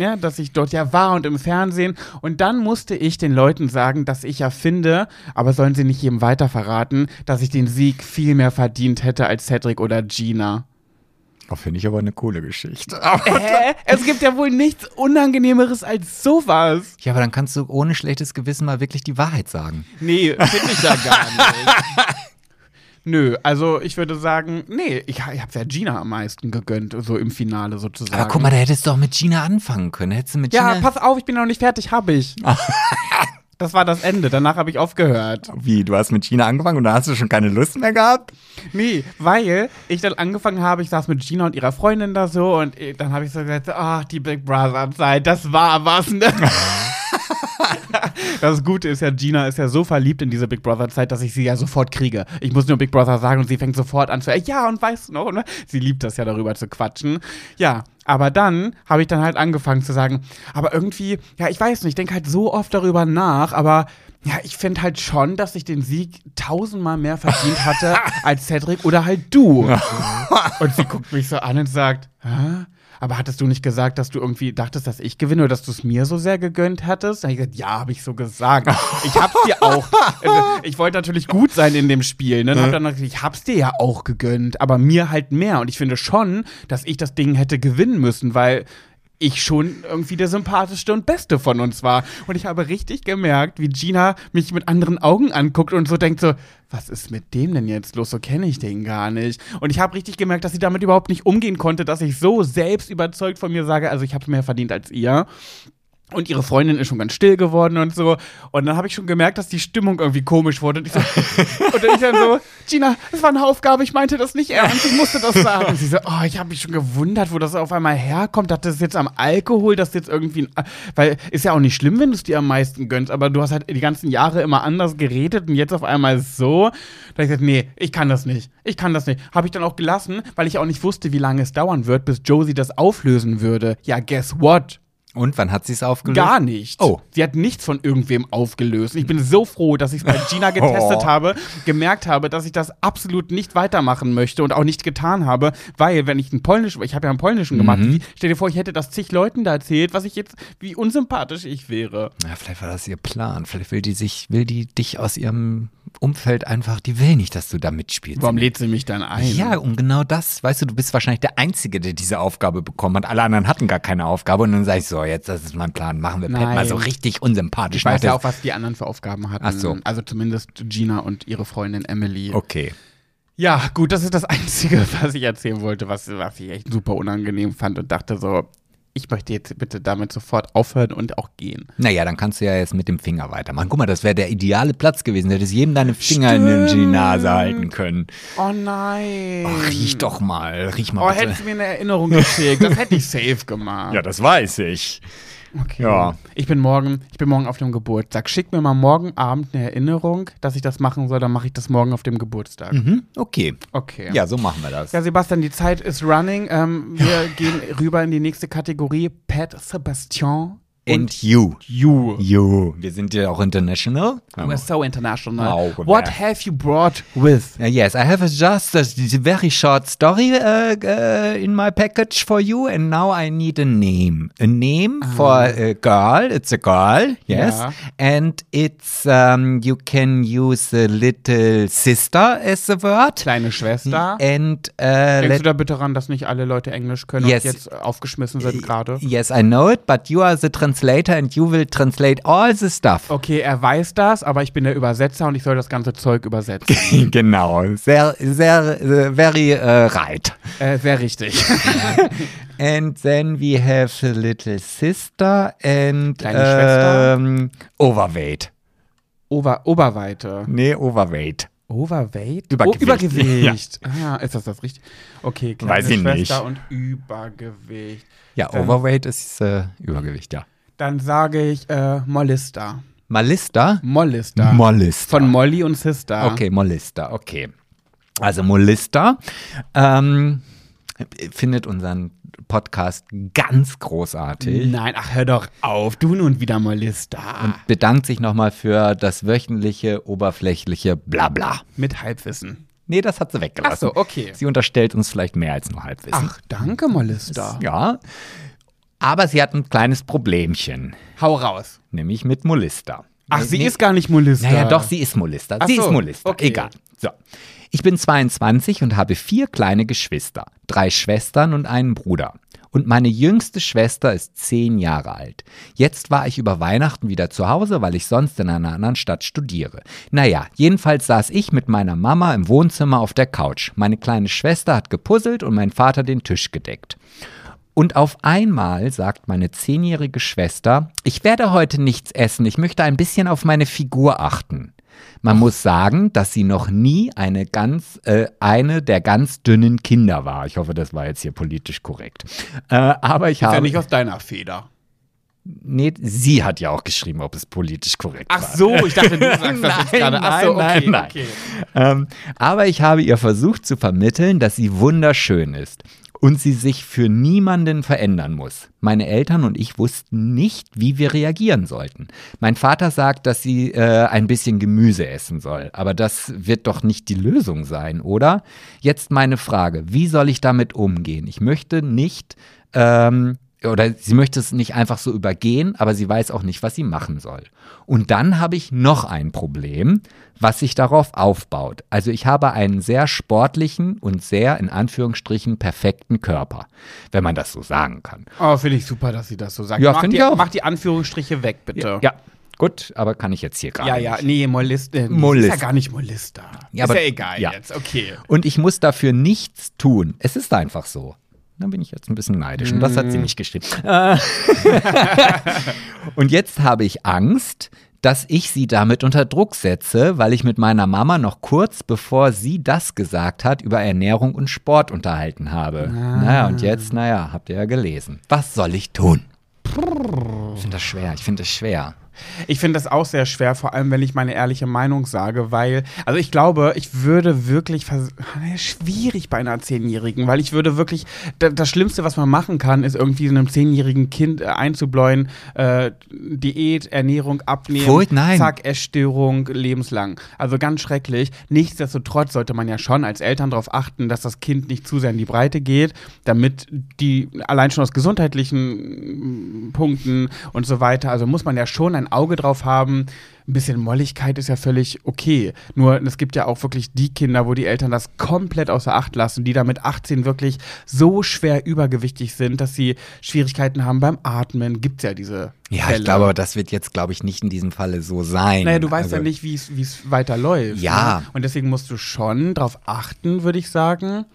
ja, dass ich dort ja war und im Fernsehen. Und dann musste ich den Leuten sagen, dass ich ja finde, aber sollen sie nicht jedem weiter verraten, dass ich den Sieg viel mehr verdient hätte als Cedric oder Gina. Oh, Finde ich aber eine coole Geschichte. Hä? Es gibt ja wohl nichts Unangenehmeres als sowas. Ja, aber dann kannst du ohne schlechtes Gewissen mal wirklich die Wahrheit sagen. Nee, finde ich ja gar nicht. Nö, also ich würde sagen, nee, ich, ich habe ja Gina am meisten gegönnt, so im Finale sozusagen. Aber guck mal, da hättest du doch mit Gina anfangen können. Hättest du mit ja, Gina. pass auf, ich bin noch nicht fertig, habe ich. das war das Ende, danach habe ich aufgehört. Wie, du hast mit Gina angefangen und da hast du schon keine Lust mehr gehabt? Nee, weil ich dann angefangen habe, ich saß mit Gina und ihrer Freundin da so und äh, dann habe ich so gesagt, ach, die Big Brother Zeit, das war was, ne? Das Gute ist ja, Gina ist ja so verliebt in diese Big Brother Zeit, dass ich sie ja sofort kriege. Ich muss nur Big Brother sagen und sie fängt sofort an zu, ja, und weißt du noch, ne? Sie liebt das ja darüber zu quatschen. Ja, aber dann habe ich dann halt angefangen zu sagen, aber irgendwie, ja, ich weiß nicht, ich denke halt so oft darüber nach, aber ja, ich finde halt schon, dass ich den Sieg tausendmal mehr verdient hatte als Cedric oder halt du. und sie guckt mich so an und sagt, Hä? Aber hattest du nicht gesagt, dass du irgendwie dachtest, dass ich gewinne oder dass du es mir so sehr gegönnt hattest? Dann habe ich gesagt, ja, habe ich so gesagt. Ich hab's dir auch. Ich wollte natürlich gut sein in dem Spiel. Ne? Und hab dann gesagt, ich hab's dir ja auch gegönnt, aber mir halt mehr. Und ich finde schon, dass ich das Ding hätte gewinnen müssen, weil ich schon irgendwie der sympathischste und beste von uns war. Und ich habe richtig gemerkt, wie Gina mich mit anderen Augen anguckt und so denkt so, was ist mit dem denn jetzt los? So kenne ich den gar nicht. Und ich habe richtig gemerkt, dass sie damit überhaupt nicht umgehen konnte, dass ich so selbst überzeugt von mir sage, also ich habe mehr verdient als ihr. Und ihre Freundin ist schon ganz still geworden und so. Und dann habe ich schon gemerkt, dass die Stimmung irgendwie komisch wurde. Und ich, so, und dann ich dann so, Gina, das war eine Aufgabe, ich meinte das nicht ernst, ich musste das sagen. Und sie so, oh, ich habe mich schon gewundert, wo das auf einmal herkommt. Dachte, das ist jetzt am Alkohol, das ist jetzt irgendwie, ein, weil ist ja auch nicht schlimm, wenn du es dir am meisten gönnst, aber du hast halt die ganzen Jahre immer anders geredet und jetzt auf einmal so. Da habe ich gesagt, nee, ich kann das nicht. Ich kann das nicht. Habe ich dann auch gelassen, weil ich auch nicht wusste, wie lange es dauern wird, bis Josie das auflösen würde. Ja, guess what? Und wann hat sie es aufgelöst? Gar nicht. Oh. Sie hat nichts von irgendwem aufgelöst. Ich bin so froh, dass ich es bei Gina getestet Oh. habe, gemerkt habe, dass ich das absolut nicht weitermachen möchte und auch nicht getan habe, weil wenn ich einen polnischen, ich habe ja einen polnischen gemacht, Mhm. wie, stell dir vor, ich hätte das zig Leuten da erzählt, was ich jetzt, wie unsympathisch ich wäre. Ja, vielleicht war das ihr Plan. Vielleicht will die sich, will die dich aus ihrem Umfeld einfach, die will nicht, dass du da mitspielst. Warum lädt sie mich dann ein? Ja, um genau das, weißt du, du bist wahrscheinlich der Einzige, der diese Aufgabe bekommen hat. Alle anderen hatten gar keine Aufgabe und dann sag ich so, jetzt, das ist mein Plan, machen wir Pat Nein. mal so richtig unsympathisch. Ich weiß ja auch, was die anderen für Aufgaben hatten. Ach so. Also zumindest Gina und ihre Freundin Emily. Okay. Ja, gut, das ist das Einzige, was ich erzählen wollte, was, was ich echt super unangenehm fand und dachte so, ich möchte jetzt bitte damit sofort aufhören und auch gehen. Naja, dann kannst du ja jetzt mit dem Finger weitermachen. Guck mal, das wäre der ideale Platz gewesen. Du hättest jedem deine Finger in die Stimmt. Nase halten können. Oh nein. Oh, riech doch mal, riech mal Oh, bitte. hättest du mir eine Erinnerung geschickt. Das hätte ich safe gemacht. das weiß ich. Okay. ja. Ich bin morgen, ich bin morgen auf dem Geburtstag. Schick mir mal morgen Abend eine Erinnerung, dass ich das machen soll, dann mache ich das morgen auf dem Geburtstag. Mhm, okay. Okay. Ja, so machen wir das. Ja, Sebastian, die Zeit ist running. Ähm, wir gehen rüber in die nächste Kategorie. Pat Sebastian And you. you. You. Wir sind ja auch international. We're so international. Oh, What have you brought with? Uh, yes, I have a just a very short story uh, uh, in my package for you, and now I need a name. A name for a girl. It's a girl, yes, Yeah. and it's um, you can use the little sister as a word. Kleine Schwester. And uh, Denkst du da bitte ran, dass nicht alle Leute Englisch können Yes. und jetzt aufgeschmissen sind gerade? yes, I know it, but you are the translator, and you will translate all the stuff. Okay, er weiß das, aber ich bin der Übersetzer und ich soll das ganze Zeug übersetzen. genau, sehr, sehr, uh, very uh, right. äh, Wäre richtig. And then we have a little sister and Kleine Schwester. ähm, Overweight. Ober Oberweite. Nee, Overweight. Overweight? Übergewicht. Oh, Übergewicht. Ah, ist das das richtig? Okay, kleine Weiß ich Schwester nicht. und Übergewicht. Ja, Overweight ist äh, Übergewicht, ja. Dann sage ich äh, Mollister. Malista? Mollister. Mollister. Von Molly und Sister. Okay, Mollister, okay. Also Mollister ähm, findet unseren Podcast ganz großartig. Nein, ach hör doch auf, du nun wieder Mollister. Und bedankt sich nochmal für das wöchentliche, oberflächliche Blabla. Mit Halbwissen. Nee, das hat sie weggelassen. Ach so, okay. Sie unterstellt uns vielleicht mehr als nur Halbwissen. Ach, danke, Mollister. Ja. Aber sie hat ein kleines Problemchen, Hau raus. nämlich mit Mollister. Ach, Nee, sie nee, ist gar nicht Mollister. Naja, doch, sie ist Mollister. Ach sie so, ist Mollister. okay. Egal. So. Ich bin 22 und habe vier kleine Geschwister, drei Schwestern und einen Bruder. Und meine jüngste Schwester ist zehn Jahre alt. Jetzt war ich über Weihnachten wieder zu Hause, weil ich sonst in einer anderen Stadt studiere. Naja, jedenfalls saß ich mit meiner Mama im Wohnzimmer auf der Couch. Meine kleine Schwester hat gepuzzelt und mein Vater den Tisch gedeckt. Und auf einmal sagt meine zehnjährige Schwester, ich werde heute nichts essen, ich möchte ein bisschen auf meine Figur achten. Man muss sagen, dass sie noch nie eine ganz, äh, eine der ganz dünnen Kinder war. Ich hoffe, das war jetzt hier politisch korrekt. Äh, aber ich Ist ja habe. nicht aus deiner Feder. nee, sie hat ja auch geschrieben, ob es politisch korrekt Ach war. so, ich dachte, du sagst das jetzt Nein, gerade. Ach so, nein, okay, nein, okay. Ähm, aber ich habe ihr versucht zu vermitteln, dass sie wunderschön ist und sie sich für niemanden verändern muss. Meine Eltern und ich wussten nicht, wie wir reagieren sollten. Mein Vater sagt, dass sie äh, ein bisschen Gemüse essen soll, aber das wird doch nicht die Lösung sein, oder? Jetzt meine Frage, wie soll ich damit umgehen? Ich möchte nicht ähm, oder sie möchte es nicht einfach so übergehen, aber sie weiß auch nicht, was sie machen soll. Und dann habe ich noch ein Problem, was sich darauf aufbaut. Also ich habe einen sehr sportlichen und sehr in Anführungsstrichen perfekten Körper, wenn man das so sagen kann. Oh, finde ich super, dass sie das so sagt. Ja, mach, finde die, ich auch. mach die Anführungsstriche weg, bitte. Ja, gut, aber kann ich jetzt hier gerade Ja, ja, nicht. nee, Mollist, äh, Mollist. ist ja gar nicht Mollister. Ja, ist aber- ja egal ja. jetzt, okay. Und ich muss dafür nichts tun. Es ist einfach so. Da bin ich jetzt ein bisschen neidisch. Und das hat sie nicht geschrieben. Äh. und jetzt habe ich Angst, dass ich sie damit unter Druck setze, weil ich mit meiner Mama noch kurz bevor sie das gesagt hat, über Ernährung und Sport unterhalten habe. Naja, und jetzt, naja, habt ihr ja gelesen. Was soll ich tun? Ich finde das schwer. Ich finde das schwer. Ich finde das auch sehr schwer, vor allem wenn ich meine ehrliche Meinung sage, weil, also ich glaube, ich würde wirklich, schwierig bei einer Zehnjährigen, weil ich würde wirklich, da, das Schlimmste, was man machen kann, ist irgendwie einem zehnjährigen Kind äh, einzubläuen, äh, Diät, Ernährung, Abnehmen, Furcht- nein. zack, Essstörung, lebenslang. Also ganz schrecklich. Nichtsdestotrotz sollte man ja schon als Eltern darauf achten, dass das Kind nicht zu sehr in die Breite geht, damit die allein schon aus gesundheitlichen mm, Punkten und so weiter, also muss man ja schon ein Auge drauf haben. Ein bisschen Molligkeit ist ja völlig okay. Nur es gibt ja auch wirklich die Kinder, wo die Eltern das komplett außer Acht lassen, die da mit 18 wirklich so schwer übergewichtig sind, dass sie Schwierigkeiten haben beim Atmen. Gibt es ja diese Ja, Fälle. ich glaube, aber das wird jetzt, glaube ich, nicht in diesem Falle so sein. Naja, du weißt Also- ja nicht, wie es wie es weiterläuft. Ja. Ne? Und deswegen musst du schon drauf achten, würde ich sagen.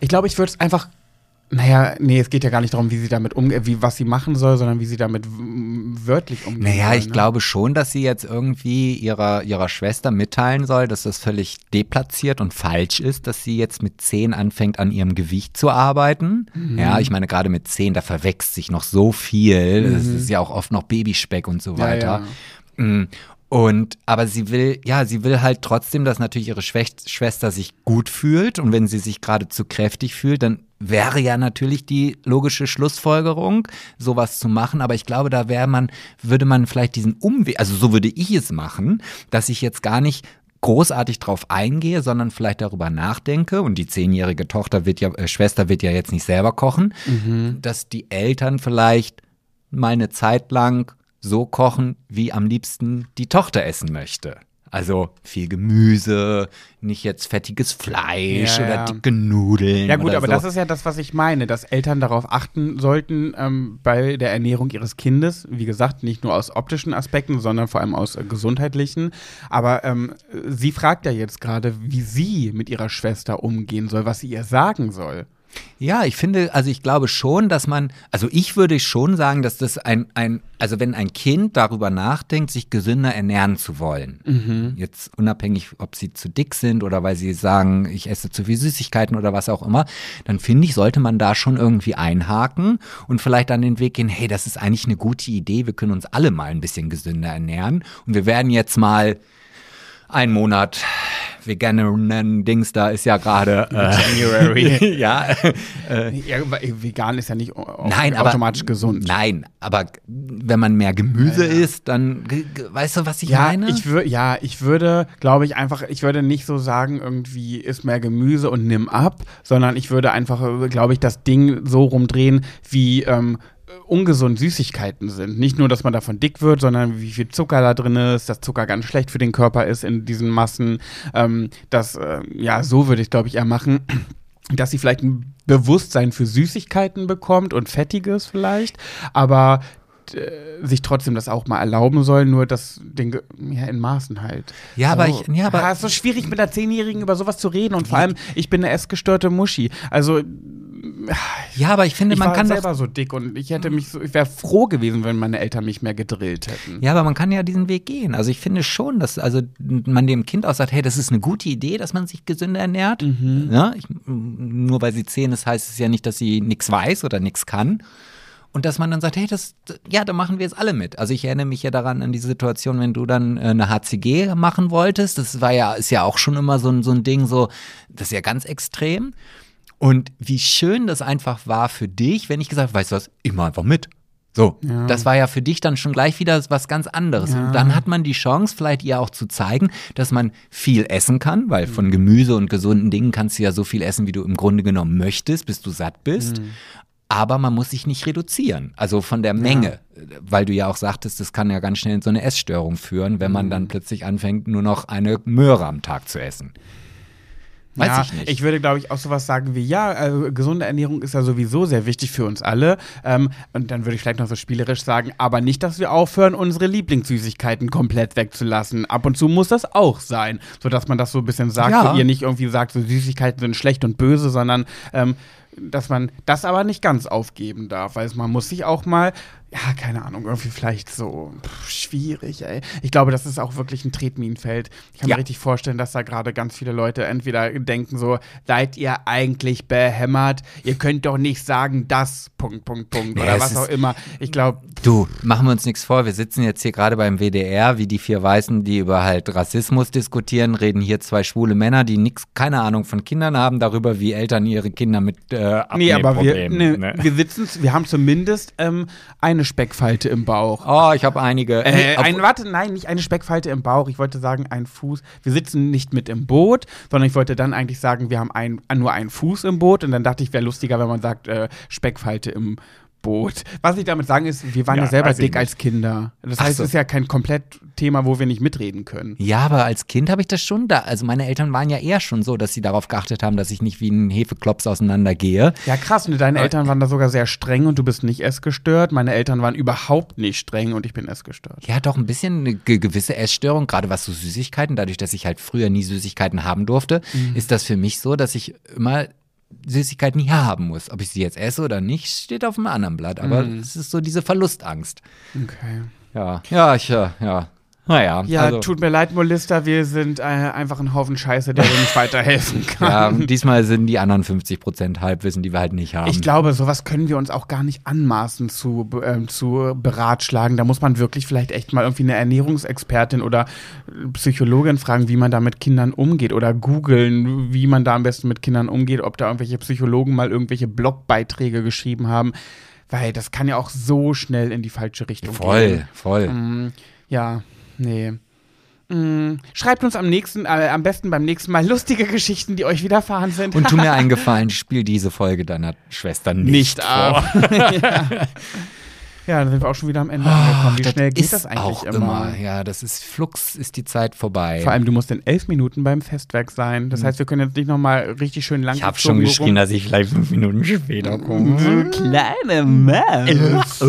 Ich glaube, ich würde es einfach. Naja, nee, es geht ja gar nicht darum, wie sie damit umgeht, wie was sie machen soll, sondern wie sie damit wörtlich umgeht. Naja, ich ne? glaube schon, dass sie jetzt irgendwie ihrer, ihrer Schwester mitteilen soll, dass das völlig deplatziert und falsch ist, dass sie jetzt mit 10 anfängt, an ihrem Gewicht zu arbeiten. Mhm. Ja, ich meine, gerade mit 10, da verwächst sich noch so viel. Es ist ja auch oft noch Babyspeck und so Mhm. Ja, weiter. ja. Mm. Und, aber sie will, ja, sie will halt trotzdem, dass natürlich ihre Schwester sich gut fühlt. Und wenn sie sich gerade zu kräftig fühlt, dann wäre ja natürlich die logische Schlussfolgerung, sowas zu machen. Aber ich glaube, da wäre man, würde man vielleicht diesen Umweg, also so würde ich es machen, dass ich jetzt gar nicht großartig drauf eingehe, sondern vielleicht darüber nachdenke und die zehnjährige Tochter wird ja, äh, Schwester wird ja jetzt nicht selber kochen, dass die Eltern vielleicht mal eine Zeit lang so kochen, wie am liebsten die Tochter essen möchte. Also viel Gemüse, nicht jetzt fettiges Fleisch Ja, oder ja. dicke Nudeln. Ja gut, aber so. das ist ja das, was ich meine, dass Eltern darauf achten sollten ähm, bei der Ernährung ihres Kindes. Wie gesagt, nicht nur aus optischen Aspekten, sondern vor allem aus äh, gesundheitlichen. Aber ähm, sie fragt ja jetzt gerade, wie sie mit ihrer Schwester umgehen soll, was sie ihr sagen soll. Ja, ich finde, also ich glaube schon, dass man, also ich würde schon sagen, dass das ein, ein also wenn ein Kind darüber nachdenkt, sich gesünder ernähren zu wollen, Mhm. jetzt unabhängig, ob sie zu dick sind oder weil sie sagen, ich esse zu viel Süßigkeiten oder was auch immer, dann finde ich, sollte man da schon irgendwie einhaken und vielleicht an den Weg gehen, hey, das ist eigentlich eine gute Idee, wir können uns alle mal ein bisschen gesünder ernähren und wir werden jetzt mal einen Monat veganen Dings da ist ja gerade äh, January. ja Ja, weil vegan ist ja nicht Nein, aber automatisch gesund. Nein, aber wenn man mehr Gemüse isst, dann g- g- weißt du, was ich Ja, meine? ich würde, ja, ich würde, glaube ich, einfach, ich würde nicht so sagen, irgendwie isst mehr Gemüse und nimm ab, sondern ich würde einfach, äh, glaube ich, das Ding so rumdrehen, wie ähm, ungesund Süßigkeiten sind. Nicht nur, dass man davon dick wird, sondern wie viel Zucker da drin ist, dass Zucker ganz schlecht für den Körper ist in diesen Massen. Ähm, das, äh, ja, so würde ich, glaube ich, eher machen. Dass sie vielleicht ein Bewusstsein für Süßigkeiten bekommt und Fettiges vielleicht, aber äh, sich trotzdem das auch mal erlauben soll, nur das Ding ja, in Maßen halt. Ja, aber ich- ja, aber- Ah, es ist so schwierig mit einer Zehnjährigen über sowas zu reden und vor allem, ich bin eine essgestörte Muschi. Also ja, aber ich finde, ich man war kann selber doch, so dick und ich hätte mich so, ich wäre froh gewesen, wenn meine Eltern mich mehr gedrillt hätten. ja, aber man kann ja diesen Weg gehen. Also ich finde schon, dass also man dem Kind auch sagt, hey, das ist eine gute Idee, dass man sich gesünder ernährt. Mhm. Ja, ich, nur weil sie zehn ist, heißt es ja nicht, dass sie nichts weiß oder nichts kann. Und dass man dann sagt, hey, das, ja, da machen wir jetzt alle mit. Also ich erinnere mich ja daran an die Situation, wenn du dann äh, eine HCG machen wolltest. Das war ja, ist ja auch schon immer so ein, so ein Ding, so, das ist ja ganz extrem. Und wie schön das einfach war für dich, wenn ich gesagt habe, weißt du was, ich mach einfach mit. So, Ja. das war ja für dich dann schon gleich wieder was ganz anderes. Ja. Und dann hat man die Chance, vielleicht ihr auch zu zeigen, dass man viel essen kann, weil von Gemüse und gesunden Dingen kannst du ja so viel essen, wie du im Grunde genommen möchtest, bis du satt bist. Aber man muss sich nicht reduzieren, also von der Menge, weil du ja auch sagtest, das kann ja ganz schnell in so eine Essstörung führen, wenn man dann plötzlich anfängt, nur noch eine Möhre am Tag zu essen. Weiß ja, ich nicht. Ich würde, glaube ich, auch sowas sagen wie, ja, also gesunde Ernährung ist ja sowieso sehr wichtig für uns alle. Ähm, und dann würde ich vielleicht noch so spielerisch sagen, aber nicht, dass wir aufhören, unsere Lieblingssüßigkeiten komplett wegzulassen. Ab und zu muss das auch sein, sodass man das so ein bisschen sagt, Ja. wo ihr nicht irgendwie sagt, so Süßigkeiten sind schlecht und böse, sondern ähm, dass man das aber nicht ganz aufgeben darf, weil man muss sich auch mal, ja, keine Ahnung, irgendwie vielleicht so pff, schwierig, ey. Ich glaube, das ist auch wirklich ein Tretminenfeld. Ich kann Ja. mir richtig vorstellen, dass da gerade ganz viele Leute entweder denken so, seid ihr eigentlich behämmert? Ihr könnt doch nicht sagen, das, Punkt, Punkt, Punkt, Ja, oder was auch immer. Ich glaube, Du, machen wir uns nichts vor. Wir sitzen jetzt hier gerade beim WDR, wie die vier Weißen, die über halt Rassismus diskutieren, reden hier zwei schwule Männer, die nix, keine Ahnung von Kindern haben, darüber, wie Eltern ihre Kinder mit äh, nee, aber wir, nee, ne? wir sitzen, wir haben zumindest ähm, eine Speckfalte im Bauch. Oh, ich habe einige. Äh, ein, warte, nein, nicht eine Speckfalte im Bauch. Ich wollte sagen, ein Fuß. Wir sitzen nicht mit im Boot, sondern ich wollte dann eigentlich sagen, wir haben ein, nur einen Fuß im Boot. Und dann dachte ich, wäre lustiger, wenn man sagt, äh, Speckfalte im Boot. Was ich damit sagen ist, wir waren ja, Ja, selber dick als Kinder. Das Ach heißt, so. es ist ja kein komplett Thema, wo wir nicht mitreden können. ja, aber als Kind habe ich das schon da. Also meine Eltern waren ja eher schon so, dass sie darauf geachtet haben, dass ich nicht wie ein Hefeklops auseinandergehe. Ja, krass. Und deine. Eltern waren da sogar sehr streng und du bist nicht essgestört. Meine Eltern waren überhaupt nicht streng und ich bin essgestört. Ja, doch ein bisschen eine ge gewisse Essstörung, gerade was so Süßigkeiten, dadurch, dass ich halt früher nie Süßigkeiten haben durfte, Mhm. ist das für mich so, dass ich immer Süßigkeiten hier haben muss. Ob ich sie jetzt esse oder nicht, steht auf einem anderen Blatt. Aber Mhm. es ist so diese Verlustangst. Okay. Ja, ja, ich, ja, ja. Naja, Ja, also, tut mir leid, Molista, wir sind äh, einfach ein Haufen Scheiße, der dir nicht weiterhelfen ja, kann. diesmal sind die anderen 50 Prozent Halbwissen, die wir halt nicht haben. Ich glaube, sowas können wir uns auch gar nicht anmaßen zu, ähm, zu beratschlagen. Da muss man wirklich vielleicht echt mal irgendwie eine Ernährungsexpertin oder äh, Psychologin fragen, wie man da mit Kindern umgeht oder googeln, wie man da am besten mit Kindern umgeht, ob da irgendwelche Psychologen mal irgendwelche Blogbeiträge geschrieben haben. Weil das kann ja auch so schnell in die falsche Richtung gehen. voll, voll. Mm, ja, nee. Mm, schreibt uns am nächsten, äh, am besten beim nächsten Mal lustige Geschichten, die euch widerfahren sind. Und tu mir einen Gefallen, spiel diese Folge deiner Schwester nicht, nicht vor. ab. ja. ja, dann sind wir auch schon wieder am Ende angekommen. Wie Das schnell geht ist das eigentlich auch immer? Ja, das ist Flux, ist die Zeit vorbei. Vor allem, du musst in elf Minuten beim Festwerk sein. Das heißt, wir können jetzt nicht nochmal richtig schön lang ich habe schon geschrien, dass ich vielleicht fünf Minuten später komme. kleine Maus.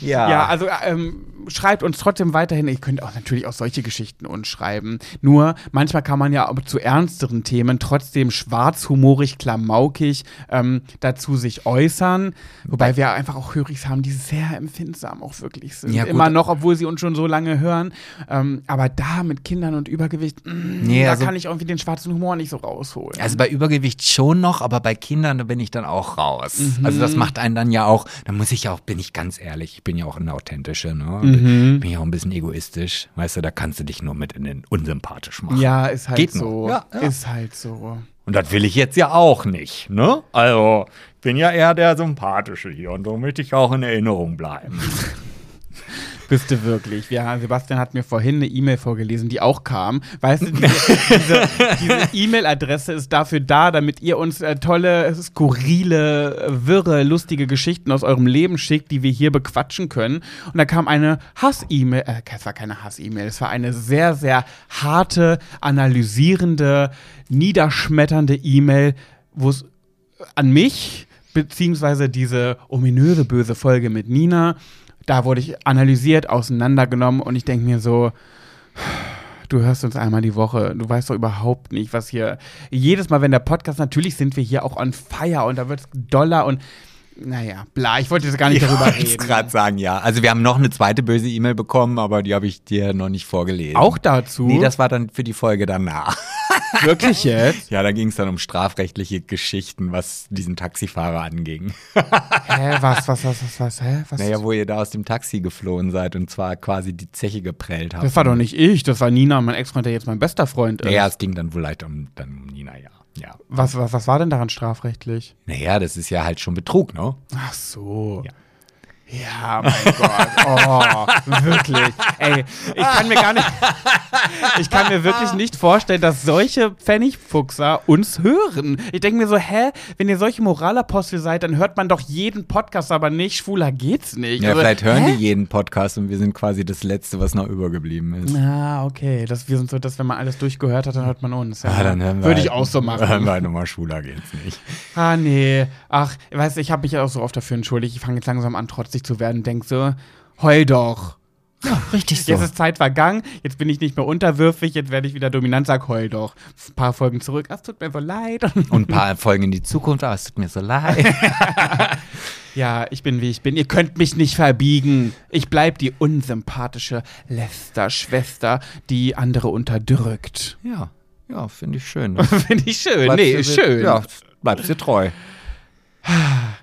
Ja. Ja, also ähm, schreibt uns trotzdem weiterhin. Ihr könnt auch natürlich auch solche Geschichten uns schreiben. Nur manchmal kann man ja auch zu ernsteren Themen trotzdem schwarzhumorig, klamaukig ähm, dazu sich äußern. Wobei wir einfach auch Hörigs haben, die sehr empfindsam auch wirklich sind. Ja. Immer noch, obwohl sie uns schon so lange hören. Ähm, aber da mit Kindern und Übergewicht, mh, Nee, da also- kann ich irgendwie den schwarzen Humor nicht so rausholen. Also bei Übergewicht schon noch, aber bei Kindern da bin ich dann auch raus. Also Mhm. das macht einen dann ja auch, da muss ich ja auch, bin ich ganz ehrlich, ich bin ja auch eine authentische, ne? Mhm. Bin ja auch ein bisschen egoistisch. Weißt du, da kannst du dich nur mit in den unsympathisch machen. ja, ist halt Geht so. Ja, ja. Ist halt so. Und das will ich jetzt ja auch nicht, ne? Also, ich bin ja eher der Sympathische hier und so möchte ich auch in Erinnerung bleiben. Bist du wirklich? Ja, Sebastian hat mir vorhin eine E-Mail vorgelesen, die auch kam. Weißt du, diese E-Mail-Adresse ist dafür da, damit ihr uns äh, tolle, skurrile, wirre, lustige Geschichten aus eurem Leben schickt, die wir hier bequatschen können. Und da kam eine Hass-E-Mail, äh, es war keine Hass-E-Mail, es war eine sehr, sehr harte, analysierende, niederschmetternde E-Mail, wo es an mich, beziehungsweise diese ominöse böse Folge mit Nina, da wurde ich analysiert, auseinandergenommen und ich denke mir so, du hörst uns einmal die Woche, du weißt doch überhaupt nicht, was hier. Jedes Mal, wenn der Podcast, natürlich sind wir hier auch on fire und da wird es doller und naja, bla, ich wollte jetzt gar nicht darüber wollte reden. gerade sagen, ja. Also wir haben noch eine zweite böse E-Mail bekommen, aber die habe ich dir noch nicht vorgelesen. Auch dazu? Nee, das war dann für die Folge danach. wirklich jetzt? Ja, da ging es dann um strafrechtliche Geschichten, was diesen Taxifahrer anging. Hä, was, was, was, was, was, hä? Was? Naja, wo ihr da aus dem Taxi geflohen seid und zwar quasi die Zeche geprellt habt. das war doch nicht ich, das war Nina, mein Ex-Freund, der jetzt mein bester Freund ist. Ja, es ging dann wohl leicht um, dann um Nina, ja. ja. Was, was, was war denn daran strafrechtlich? Naja, das ist ja halt schon Betrug, ne? Ach so. Ja. Ja, mein Gott. Oh, wirklich. Ey, ich kann mir gar nicht. Ich kann mir wirklich nicht vorstellen, dass solche Pfennigfuchser uns hören. Ich denke mir so, hä, wenn ihr solche Moralapostel seid, dann hört man doch jeden Podcast, aber nicht, schwuler geht's nicht. Ja, Also, vielleicht hören hä? die jeden Podcast und wir sind quasi das Letzte, was noch übergeblieben ist. Ah, okay. Das, wir sind so, dass wenn man alles durchgehört hat, dann hört man uns. Ja. Ah, dann hören wir Würde ich halt- auch so Hören machen. wir halt nochmal schwuler geht's nicht. Ah, nee. Ach, weißt du, ich habe mich ja auch so oft dafür entschuldigt. Ich fange jetzt langsam an, trotzig zu werden und denk so, heul doch. Ja, richtig Jetzt ist Zeit vergangen, jetzt bin ich nicht mehr unterwürfig, jetzt werde ich wieder dominant, sag heul doch. Ein paar Folgen zurück, ach, es tut mir so leid. Und ein paar Folgen in die Zukunft, aber es tut mir so leid. ja, ich bin wie ich bin. Ihr könnt mich nicht verbiegen. Ich bleib die unsympathische Lester-Schwester, die andere unterdrückt. ja, ja, finde ich schön. Finde ich schön. Bleibst nee, schön. Ja, bleibst dir treu.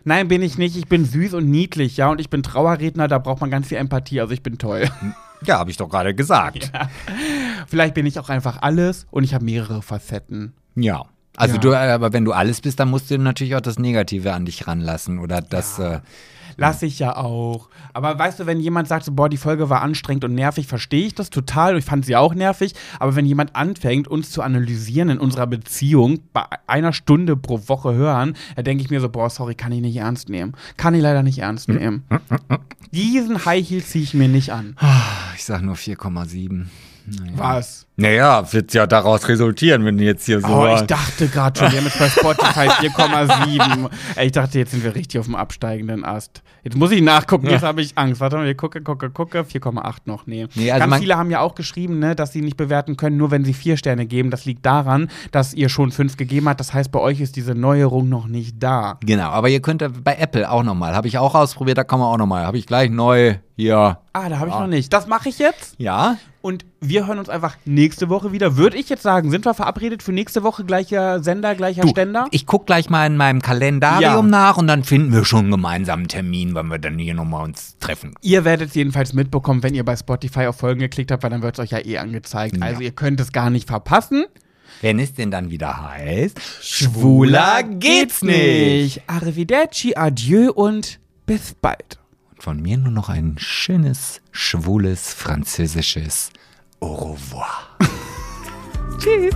Nein, bin ich nicht. Ich bin süß und niedlich, ja. Und ich bin Trauerredner, da braucht man ganz viel Empathie. Also ich bin toll. Ja, habe ich doch gerade gesagt. Vielleicht bin ich auch einfach alles und ich habe mehrere Facetten. Ja. Also Ja. du, aber wenn du alles bist, dann musst du natürlich auch das Negative an dich ranlassen oder das. Äh, Lass ich ja auch. Aber weißt du, wenn jemand sagt, so, boah, die Folge war anstrengend und nervig, verstehe ich das total. Ich fand sie auch nervig. Aber wenn jemand anfängt, uns zu analysieren in unserer Beziehung, bei einer Stunde pro Woche hören, da denke ich mir so, boah, sorry, kann ich nicht ernst nehmen. Kann ich leider nicht ernst nehmen. Diesen High Heel ziehe ich mir nicht an. ich sag nur 4,7. Naja. Was? Naja, wird ja daraus resultieren, wenn du jetzt hier so. Oh, ich dachte gerade schon, wir haben jetzt bei Spotify 4,7. Ey, Ich dachte, jetzt sind wir richtig auf dem absteigenden Ast. Jetzt muss ich nachgucken, jetzt habe ich Angst. Warte mal, wir gucke, gucke, gucke. 4,8 noch. Nee. Nee, also Ganz viele haben ja auch geschrieben, ne, dass sie nicht bewerten können, nur wenn sie vier Sterne geben. Das liegt daran, dass ihr schon fünf gegeben habt. Das heißt, bei euch ist diese Neuerung noch nicht da. Genau, aber ihr könnt bei Apple auch nochmal. Habe ich auch ausprobiert, da kann man auch nochmal. Habe ich gleich neu hier. Ah, da habe ich noch nicht. Das mache ich jetzt. Ja? Und wir hören uns einfach nächste Woche wieder. Würde ich jetzt sagen, sind wir verabredet für nächste Woche gleicher Sender, gleicher Ständer? Ich guck gleich mal in meinem Kalendarium Ja. nach und dann finden wir schon einen gemeinsamen Termin, wann wir dann hier nochmal uns treffen. Ihr werdet es jedenfalls mitbekommen, wenn ihr bei Spotify auf Folgen geklickt habt, weil dann wird es euch ja eh angezeigt. Also ihr könnt es gar nicht verpassen. Wenn es denn dann wieder heißt, Arrivederci, adieu und bis bald. Von mir nur noch ein schönes, schwules, französisches Au revoir. Tschüss.